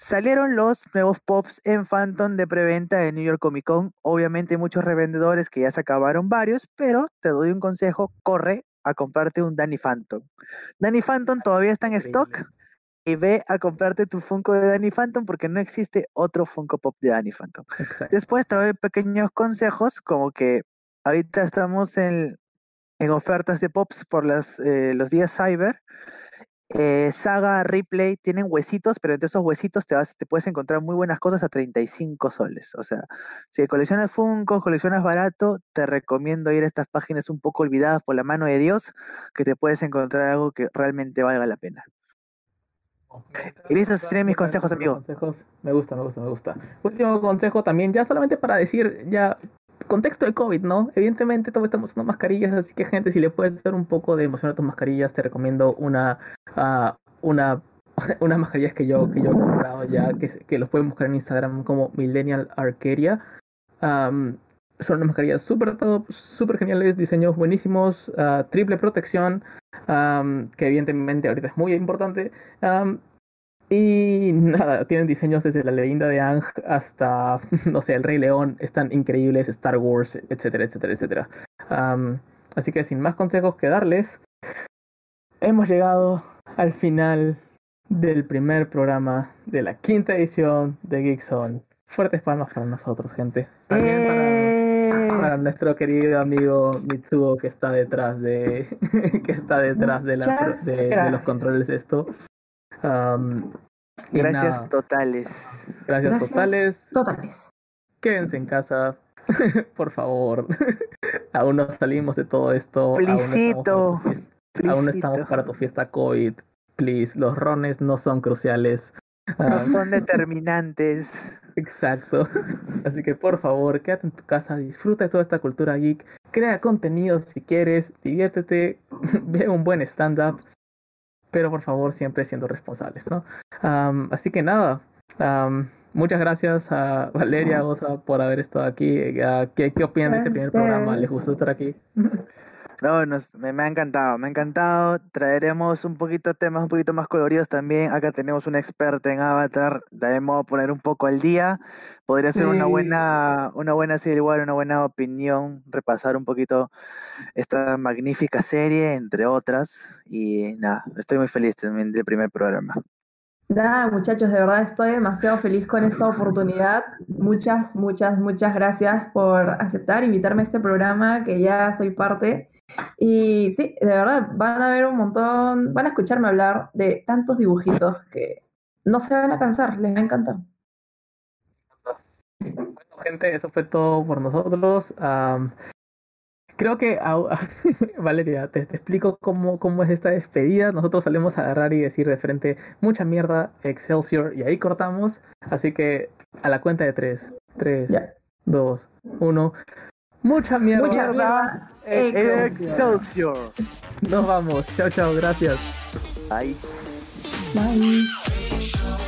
Salieron los nuevos pops en Phantom de preventa de New York Comic Con. Obviamente muchos revendedores que ya se acabaron varios, pero te doy un consejo, corre a comprarte un Danny Phantom. Danny Phantom todavía está en stock y ve a comprarte tu Funko de Danny Phantom porque no existe otro Funko Pop de Danny Phantom. Exacto. Después te doy pequeños consejos como que ahorita estamos en, en ofertas de pops por las, eh, los días cyber eh, Saga, Replay, tienen huesitos, pero entre esos huesitos te, vas, te puedes encontrar muy buenas cosas a 35 soles. O sea, si coleccionas Funko, coleccionas barato, te recomiendo ir a estas páginas un poco olvidadas por la mano de Dios, que te puedes encontrar algo que realmente valga la pena. Y listo, serían mis consejos, amigo. Consejos. Me gusta, me gusta, me gusta. Último consejo también, ya solamente para decir, ya contexto de COVID, ¿no? Evidentemente todos estamos usando mascarillas, así que gente, si le puedes dar un poco de emoción a tus mascarillas, te recomiendo una, uh, una, unas mascarillas que yo, que yo he comprado ya, que, los pueden buscar en Instagram como Millennial Arcadia. Um, son unas mascarillas súper top, súper geniales, diseños buenísimos, uh, triple protección, que evidentemente ahorita es muy importante. Y nada, tienen diseños desde la leyenda de Ang hasta, no sé, el Rey León, están increíbles, Star Wars, etcétera, etcétera, etcétera. Um, así que sin más consejos que darles, hemos llegado al final del primer programa de la quinta edición de Geekson. Fuertes palmas para nosotros, gente. También para, para, nuestro querido amigo Mitsuo que está detrás de que está detrás de, la, de, de los controles de esto. Um, gracias nada. totales. Gracias, gracias, totales. Totales. Quédense en casa, por favor. aún no salimos de todo esto. Plisito. Aún, estamos no estamos para tu fiesta COVID. Please, los rones no son cruciales. No um, son determinantes. Exacto. Así que por favor, quédate en tu casa, disfruta de toda esta cultura geek, crea contenido si quieres, diviértete, ve un buen stand-up pero por favor siempre siendo responsables, ¿no? Um, así que nada, um, muchas gracias a Valeria Goza por haber estado aquí. Uh, ¿Qué, ¿Qué opinan de este primer programa? ¿Les gustó estar aquí? No, nos, me, me, ha encantado, me ha encantado. Traeremos un poquito temas un poquito más coloridos también. Acá tenemos un experto en Avatar. Debemos poner un poco al día. Podría ser sí. una buena, una buena serie, igual, una buena opinión, repasar un poquito esta magnífica serie, entre otras. Y nada, estoy muy feliz también del primer programa. Nada, muchachos, de verdad estoy demasiado feliz con esta oportunidad. Muchas, muchas, muchas gracias por aceptar, invitarme a este programa, que ya soy parte. Y sí, de verdad, van a ver un montón, van a escucharme hablar de tantos dibujitos que no se van a cansar, les va a encantar. Gente, eso fue todo por nosotros. Um, creo que, Valeria, te, te, explico cómo, cómo es esta despedida. Nosotros solemos agarrar y decir de frente mucha mierda, Excelsior, y ahí cortamos. Así que a la cuenta de tres. Tres, yeah. dos, uno. Mucha mierda. Mucha mierda. Excelsior. Excelsior. Nos vamos. Chao, chao. Gracias. Bye. Bye.